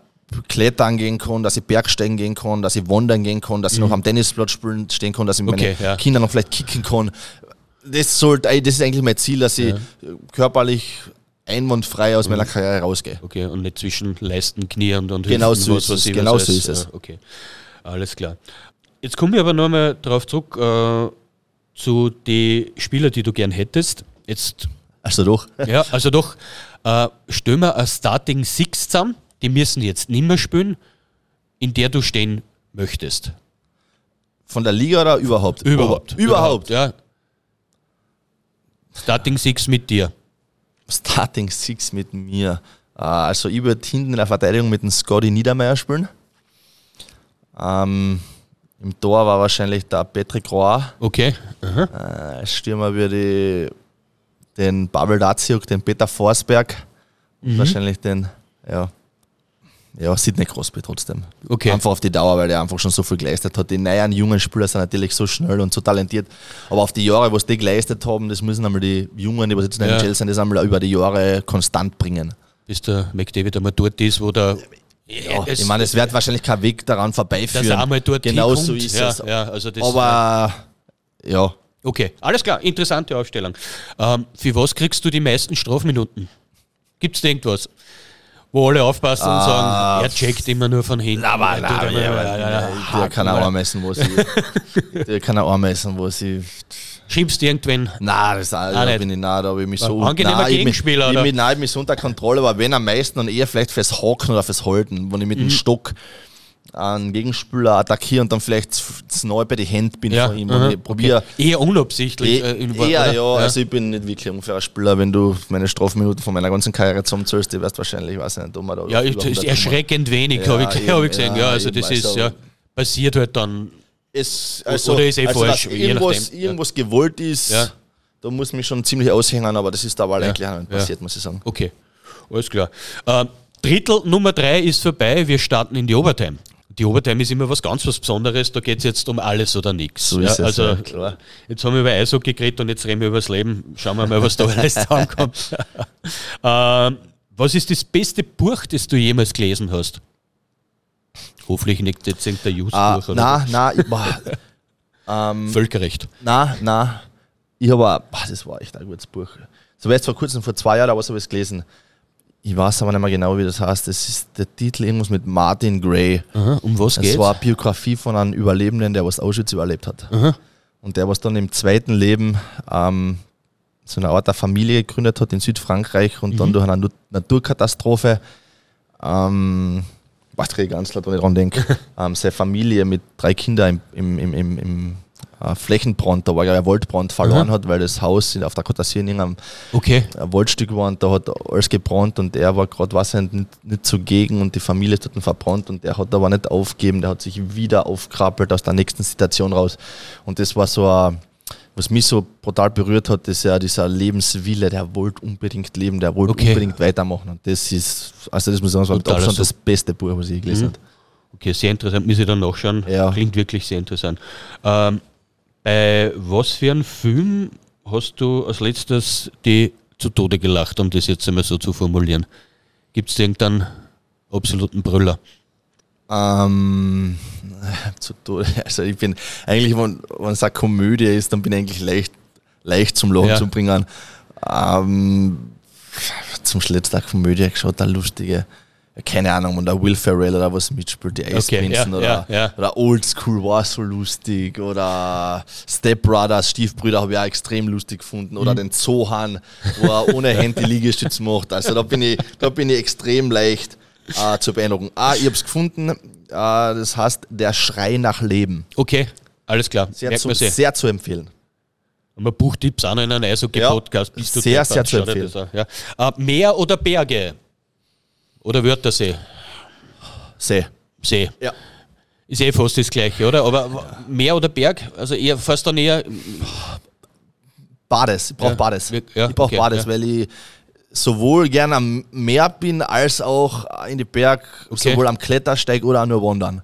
[SPEAKER 5] Klettern gehen kann, dass ich Bergsteigen gehen kann, dass ich wandern gehen kann, dass ich noch am Tennisplatz spielen stehen kann, dass ich meine
[SPEAKER 1] Mhm. Okay, ja.
[SPEAKER 5] Kinder noch vielleicht kicken kann. Das, sollte, das ist eigentlich mein Ziel, dass ich körperlich einwandfrei aus
[SPEAKER 1] Mhm.
[SPEAKER 5] meiner Karriere rausgehe.
[SPEAKER 1] Okay, und nicht zwischen Leisten, Knie und, und
[SPEAKER 5] Genau
[SPEAKER 1] Hüften,
[SPEAKER 5] so
[SPEAKER 1] was
[SPEAKER 5] ist
[SPEAKER 1] weiß
[SPEAKER 5] es,
[SPEAKER 1] ich, was
[SPEAKER 5] genau
[SPEAKER 1] alles.
[SPEAKER 5] so ist es.
[SPEAKER 1] Ja, Okay, alles klar. Jetzt komme ich aber nochmal darauf zurück, äh, zu den Spielern, die du gern hättest. Jetzt
[SPEAKER 5] Also doch.
[SPEAKER 1] Ja, also doch, äh, stell mir ein Starting Six zusammen, die müssen jetzt nicht mehr spielen, in der du stehen möchtest.
[SPEAKER 5] Von der Liga oder überhaupt?
[SPEAKER 1] Überhaupt.
[SPEAKER 5] Überhaupt.
[SPEAKER 1] Ja. Starting Six mit dir.
[SPEAKER 5] Starting Six mit mir. Äh, Also ich würde hinten in der Verteidigung mit dem Scotty Niedermeyer spielen. Ähm, Im Tor war wahrscheinlich der Patrick Roy.
[SPEAKER 1] Okay. Aha.
[SPEAKER 5] Äh, Stürmer würde den Babel Daziuk, den Peter Forsberg
[SPEAKER 1] Mhm.
[SPEAKER 5] und wahrscheinlich den, ja, ja, Sidney Crosby trotzdem.
[SPEAKER 1] Okay.
[SPEAKER 5] Einfach auf die Dauer, weil der einfach schon so viel geleistet hat. Die neuen jungen Spieler sind natürlich so schnell und so talentiert. Aber auf die Jahre, was die geleistet haben, das müssen einmal die Jungen, die was jetzt in
[SPEAKER 1] Ja.
[SPEAKER 5] NHL sind, das einmal über die Jahre konstant bringen.
[SPEAKER 1] Bis der McDavid einmal dort ist, wo der.
[SPEAKER 5] Ja, ich meine, es wird wahrscheinlich kein Weg daran vorbeiführen.
[SPEAKER 1] dass er einmal dort
[SPEAKER 5] genau so ist
[SPEAKER 1] ja,
[SPEAKER 5] es.
[SPEAKER 1] Ja, also das,
[SPEAKER 5] Aber ja,
[SPEAKER 1] Okay, alles klar, interessante Aufstellung. Ähm, für was kriegst du die meisten Strafminuten? Gibt es da irgendwas? Wo alle aufpassen und sagen, er checkt immer nur von hinten. immer- ja, ja, ja,
[SPEAKER 5] der kann auch messen, wo sie. der kann auch messen, wo sie.
[SPEAKER 1] Schimpfst du irgendwen?
[SPEAKER 5] Nein, das
[SPEAKER 1] Ah,
[SPEAKER 5] da
[SPEAKER 1] nicht.
[SPEAKER 5] bin ich nah, da habe ich mich so.
[SPEAKER 1] Angenehmer
[SPEAKER 5] nein, ich
[SPEAKER 1] Gegenspieler,
[SPEAKER 5] Ich
[SPEAKER 1] oder?
[SPEAKER 5] bin, nein, ich bin so unter Kontrolle, aber wenn am meisten dann eher vielleicht fürs Haken oder fürs Halten, wenn ich
[SPEAKER 1] Mhm.
[SPEAKER 5] mit dem Stock einen Gegenspieler attackiere und dann vielleicht zu nahe bei die Hände bin von ihm ich probiere.
[SPEAKER 1] okay. Eher unabsichtlich.
[SPEAKER 5] Eh,
[SPEAKER 1] äh, in
[SPEAKER 5] eher, ja,
[SPEAKER 1] oder?
[SPEAKER 5] also ich bin nicht wirklich ein unfairer Spieler, wenn du meine Strafminuten von meiner ganzen Karriere zusammenzählst, die wirst wahrscheinlich, weiß ich nicht, man da
[SPEAKER 1] ja,
[SPEAKER 5] über
[SPEAKER 1] ist
[SPEAKER 5] 100 haben.
[SPEAKER 1] erschreckend wenig,
[SPEAKER 5] Ja,
[SPEAKER 1] habe ich, hab ich gesehen. Ja,
[SPEAKER 5] ja,
[SPEAKER 1] also
[SPEAKER 5] eben,
[SPEAKER 1] das ist
[SPEAKER 5] also-
[SPEAKER 1] ja passiert halt dann.
[SPEAKER 5] Es,
[SPEAKER 1] Oder ist eh
[SPEAKER 5] also
[SPEAKER 1] falsch,
[SPEAKER 5] irgendwas,
[SPEAKER 1] nachdem, ja.
[SPEAKER 5] irgendwas gewollt ist,
[SPEAKER 1] Ja.
[SPEAKER 5] da muss mich schon ziemlich aushängen, aber das ist da
[SPEAKER 1] Ja,
[SPEAKER 5] eigentlich
[SPEAKER 1] ja.
[SPEAKER 5] passiert, muss ich sagen.
[SPEAKER 1] Okay, alles klar. Ähm, Drittel Nummer drei ist vorbei, wir starten in die Overtime. Die Overtime ist immer was ganz was Besonderes, da geht es jetzt um alles oder nichts.
[SPEAKER 5] So
[SPEAKER 1] ja, also,
[SPEAKER 5] ja, klar.
[SPEAKER 1] Jetzt haben wir über Eishockey geredet und jetzt reden wir über das Leben. Schauen wir mal, was da alles zusammenkommt. ähm, was ist das beste Buch, das du jemals gelesen hast? Hoffentlich nicht jetzt irgendein
[SPEAKER 5] Ah,
[SPEAKER 1] Just-Buch oder
[SPEAKER 5] nein, nein, ich,
[SPEAKER 1] so. Völkerrecht.
[SPEAKER 5] nein, nein. Ich habe, das war echt ein gutes Buch. So war jetzt vor kurzem, vor zwei Jahren, so habe ich es gelesen. Ich weiß aber nicht mehr genau, wie das heißt. Das ist der Titel irgendwas mit Martin Gray.
[SPEAKER 1] Aha, um was
[SPEAKER 5] Es
[SPEAKER 1] geht's?
[SPEAKER 5] war eine Biografie von einem Überlebenden, der was Auschwitz überlebt hat. Und der was dann im zweiten Leben ähm, so eine Art der Familie gegründet hat in Südfrankreich und dann durch eine Nat- Naturkatastrophe, ähm, was ich ganz wenn ich dran denke, ähm, seine Familie mit drei Kindern im, im, im, im, im äh, Flächenbrand, da war ja ein Waldbrand verloren hat, weil das Haus auf der d'Azur in irgendeinem
[SPEAKER 1] Okay.
[SPEAKER 5] ein Waldstück war und da hat alles gebrannt und er war gerade was nicht, nicht zugegen und die Familie ist dort verbrannt und der hat aber nicht aufgegeben, der hat sich wieder aufkrabbelt aus der nächsten Situation raus. Und das war so ein, was mich so brutal berührt hat, ist ja dieser Lebenswille, der wollte unbedingt leben, der wollte
[SPEAKER 1] Okay.
[SPEAKER 5] unbedingt weitermachen. Und das ist, also das muss ich sagen, das war mit das beste Buch, was ich gelesen habe.
[SPEAKER 1] Okay, sehr interessant. Muss ich dann nachschauen.
[SPEAKER 5] Ja.
[SPEAKER 1] Klingt wirklich sehr interessant. Ähm, bei was für einem Film hast du als letztes die zu Tode gelacht, um das jetzt einmal so zu formulieren? Gibt es irgendeinen absoluten Brüller?
[SPEAKER 5] Ähm, zu Tode. Also ich bin eigentlich, wenn, wenn es eine Komödie ist, dann bin ich eigentlich leicht, leicht zum Lachen
[SPEAKER 1] Ja.
[SPEAKER 5] zu bringen. Ähm, zum letzten Komödie geschaut, eine lustige, keine Ahnung, wenn der Will Ferrell oder was mitspielt, die Eisprinzen
[SPEAKER 1] ja,
[SPEAKER 5] oder,
[SPEAKER 1] ja, ja.
[SPEAKER 5] oder Old School war so lustig oder Step Brothers, Stiefbrüder habe ich auch extrem lustig gefunden
[SPEAKER 1] Mhm.
[SPEAKER 5] oder den Zohan, wo er ohne Handy Liegestütz macht. Also da bin ich, da bin ich extrem leicht äh, zu beeindrucken. Ah, ich habe es gefunden, äh, das heißt Der Schrei nach Leben.
[SPEAKER 1] Okay, alles klar.
[SPEAKER 5] Sehr, zu,
[SPEAKER 1] man
[SPEAKER 5] sehr zu empfehlen.
[SPEAKER 1] Haben wir Buchtipps auch noch in einem Eishockey-Podcast.
[SPEAKER 5] Ja, sehr, sehr zu empfehlen.
[SPEAKER 1] an, Ja. Äh, Meer oder Berge? Oder Wörthersee?
[SPEAKER 5] See.
[SPEAKER 1] See.
[SPEAKER 5] Ja.
[SPEAKER 1] Ist eh fast das Gleiche, oder? Aber Meer oder Berg? Also eher fast dann eher.
[SPEAKER 5] Bades, ich brauche
[SPEAKER 1] Ja,
[SPEAKER 5] Bades.
[SPEAKER 1] ja,
[SPEAKER 5] ich brauche
[SPEAKER 1] okay,
[SPEAKER 5] Bades,
[SPEAKER 1] ja.
[SPEAKER 5] weil ich sowohl gerne am Meer bin, als auch in die Berg,
[SPEAKER 1] Okay.
[SPEAKER 5] sowohl am Klettersteig oder auch nur wandern.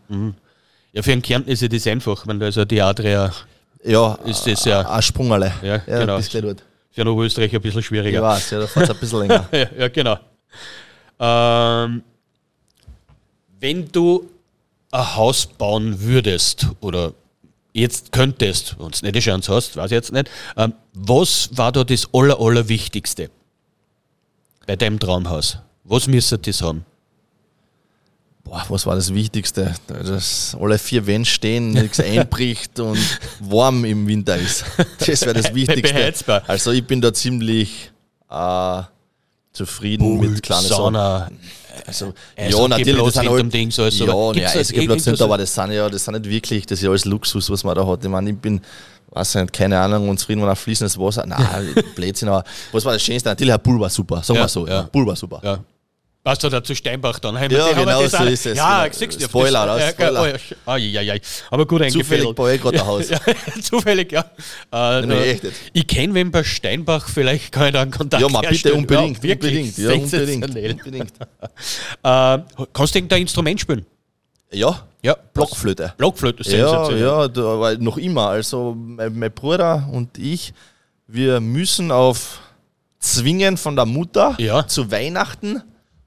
[SPEAKER 1] Ja, für einen Kärnten ist ja das einfach, wenn da also die Adria
[SPEAKER 5] Ja,
[SPEAKER 1] Ist das ja-
[SPEAKER 5] ein Sprungerle.
[SPEAKER 1] Ja, genau. Für einen Oberösterreich ein bisschen
[SPEAKER 5] Ich
[SPEAKER 1] schwieriger.
[SPEAKER 5] weiß, ja, da fährt es ein bisschen länger.
[SPEAKER 1] Ja, ja genau. Ähm, wenn du ein Haus bauen würdest oder jetzt könntest, wenn du nicht die Chance hast, weiß ich jetzt nicht, ähm, was war da das Aller, Allerwichtigste bei deinem Traumhaus? Was müsste das haben?
[SPEAKER 5] Boah, was war das Wichtigste? Dass alle vier Wände stehen, nichts einbricht und warm im Winter ist. Das wäre das Wichtigste.
[SPEAKER 1] Beheizbar.
[SPEAKER 5] Also ich bin da ziemlich äh, zufrieden mit kleinen Sachen.
[SPEAKER 1] Sauna,
[SPEAKER 5] Also,
[SPEAKER 1] Eishockey
[SPEAKER 5] ja, natürlich, das sind halt,
[SPEAKER 1] Dings, alles,
[SPEAKER 5] ja,
[SPEAKER 1] aber
[SPEAKER 5] ja,
[SPEAKER 1] gibt's
[SPEAKER 5] Eishockeyplatz nicht,
[SPEAKER 1] irgendwas-
[SPEAKER 5] aber das sind ja, das sind nicht wirklich, das ist ja alles Luxus, was man da hat. Ich meine, ich bin, weiß nicht, keine Ahnung, und zufrieden, wenn ein fließendes Wasser, nein, Blödsinn, aber was war das Schönste? Natürlich, ein Pool war super, sagen
[SPEAKER 1] Ja,
[SPEAKER 5] wir so,
[SPEAKER 1] ja.
[SPEAKER 5] ja. Pool war super.
[SPEAKER 1] Ja. Passt da zu Steinbach dann? Haben
[SPEAKER 5] Ja, genau so ist es,
[SPEAKER 1] Ja,
[SPEAKER 5] genau.
[SPEAKER 1] siehst du,
[SPEAKER 5] Spoiler,
[SPEAKER 1] das,
[SPEAKER 5] Spoiler.
[SPEAKER 1] Oh, ja, ai, ai, ai. Aber gut
[SPEAKER 5] Zufällig
[SPEAKER 1] eingefädelt.
[SPEAKER 5] baue ich gerade ein Haus.
[SPEAKER 1] Ja, zufällig, ja. Äh,
[SPEAKER 5] Nein,
[SPEAKER 1] äh,
[SPEAKER 5] nicht.
[SPEAKER 1] ich kenne wen bei Steinbach, vielleicht kann ich da einen Kontakt
[SPEAKER 5] Ja, mal bitte unbedingt,
[SPEAKER 1] ja, wirklich
[SPEAKER 5] unbedingt, ja, unbedingt.
[SPEAKER 1] Äh, kannst du irgendein Instrument spielen?
[SPEAKER 5] Ja,
[SPEAKER 1] Ja.
[SPEAKER 5] Blockflöte.
[SPEAKER 1] Blockflöte,
[SPEAKER 5] Ja,
[SPEAKER 1] sensationell.
[SPEAKER 5] ja, da, aber noch immer. Also mein, mein Bruder und ich, wir müssen auf Zwingen von der Mutter
[SPEAKER 1] Ja.
[SPEAKER 5] zu Weihnachten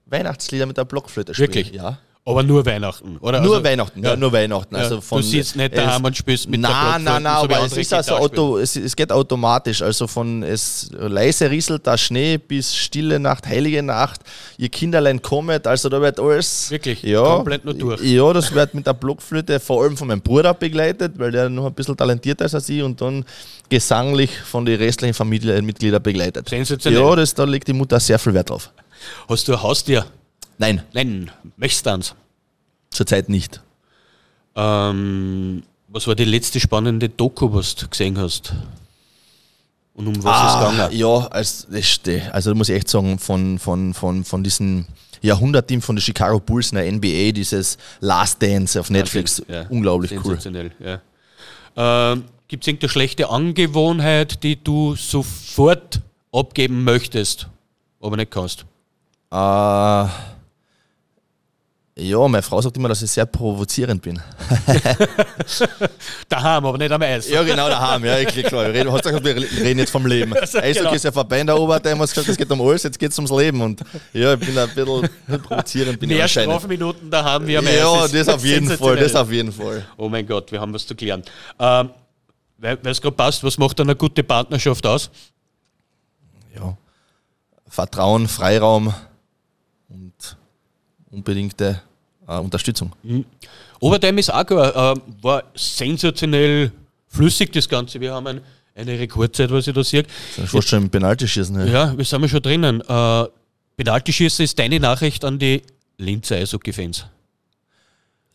[SPEAKER 5] Weihnachtslieder mit der Blockflöte spielen.
[SPEAKER 1] Wirklich?
[SPEAKER 5] Ja.
[SPEAKER 1] Aber nur Weihnachten, oder?
[SPEAKER 5] Nur
[SPEAKER 1] Also,
[SPEAKER 5] Weihnachten, ja. nur Weihnachten.
[SPEAKER 1] Ja,
[SPEAKER 5] Also
[SPEAKER 1] du
[SPEAKER 5] von,
[SPEAKER 1] sitzt nicht daheim
[SPEAKER 5] es-
[SPEAKER 1] und spielst mit der
[SPEAKER 5] nein,
[SPEAKER 1] Blockflöte,
[SPEAKER 5] Nein, nein,
[SPEAKER 1] wie
[SPEAKER 5] aber es ist also Auto, es, es geht automatisch. Also von es leise rieselt der Schnee bis stille Nacht, heilige Nacht, ihr Kinderlein kommet, also da wird alles
[SPEAKER 1] Wirklich?
[SPEAKER 5] ja,
[SPEAKER 1] Komplett nur durch?
[SPEAKER 5] Ja, das wird mit der Blockflöte vor allem von meinem Bruder begleitet, weil der noch ein bisschen talentierter ist als ich und dann gesanglich von den restlichen Familienmitgliedern begleitet.
[SPEAKER 1] Sensationell.
[SPEAKER 5] Ja, das, da legt die Mutter sehr viel Wert drauf.
[SPEAKER 1] Hast du ein Haustier?
[SPEAKER 5] Nein,
[SPEAKER 1] Nein, möchtest du eins?
[SPEAKER 5] zurzeit nicht.
[SPEAKER 1] Ähm, was war die letzte spannende Doku, was du gesehen hast? Und um was
[SPEAKER 5] Ah,
[SPEAKER 1] ist es gegangen?
[SPEAKER 5] ja, als, also da muss ich echt sagen, von, von, von, von diesem Jahrhundertteam von den Chicago Bulls in der NBA, dieses Last Dance auf Netflix,
[SPEAKER 1] Ja,
[SPEAKER 5] unglaublich cool.
[SPEAKER 1] Sensationell, ja. Ähm, Gibt es irgendeine schlechte Angewohnheit, die du sofort abgeben möchtest, aber nicht kannst?
[SPEAKER 5] Äh, ja, meine Frau sagt immer, dass ich sehr provozierend bin.
[SPEAKER 1] Daheim, aber nicht am Eis.
[SPEAKER 5] Ja, genau, daheim, ja, ich- klar. Wir reden, hast gesagt, wir reden jetzt vom Leben. Eishockey
[SPEAKER 1] genau.
[SPEAKER 5] ist ja vorbei in der Obertime, hast gesagt, es geht um alles, jetzt geht es ums Leben. Und ja, ich bin ein bisschen provozierend, bin
[SPEAKER 1] Mehr. Strafminuten daheim wie am Eis.
[SPEAKER 5] Ja, das auf jeden Fall, das auf jeden Fall.
[SPEAKER 1] Oh mein Gott, wir haben was zu klären. Ähm, weil es gerade passt, was macht eine gute Partnerschaft aus?
[SPEAKER 5] ja, Vertrauen, Freiraum unbedingte äh, Unterstützung.
[SPEAKER 1] Obertime ist auch gut, äh, war sensationell flüssig das Ganze. Wir haben ein, eine Rekordzeit, was ich da sehe.
[SPEAKER 5] Das ist fast schon im Penaltyschießen. Ja.
[SPEAKER 1] Ja, wir sind ja schon drinnen. Äh, Penaltyschießen ist deine Nachricht an die Linzer Eishockey-Fans.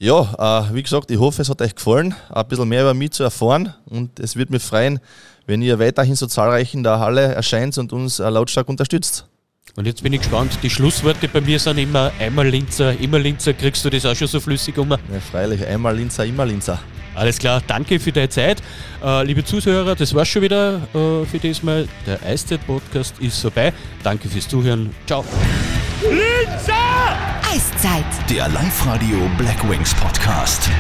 [SPEAKER 5] Ja, äh, wie gesagt, ich hoffe, es hat euch gefallen, ein bisschen mehr über mich zu erfahren und es würde mich freuen, wenn ihr weiterhin so zahlreich in der Halle erscheint und uns äh, lautstark unterstützt.
[SPEAKER 1] Und jetzt bin ich gespannt, die Schlussworte bei mir sind immer einmal Linzer, immer Linzer. Kriegst du das auch schon so flüssig um?
[SPEAKER 5] Ja, freilich, einmal Linzer, immer Linzer.
[SPEAKER 1] Alles klar, danke für deine Zeit. Äh, liebe Zuhörer, das war's schon wieder äh, für diesmal. Der Eiszeit-Podcast ist vorbei. Danke fürs Zuhören. Ciao.
[SPEAKER 3] Eiszeit.
[SPEAKER 4] Der Live-Radio Black Wings Podcast.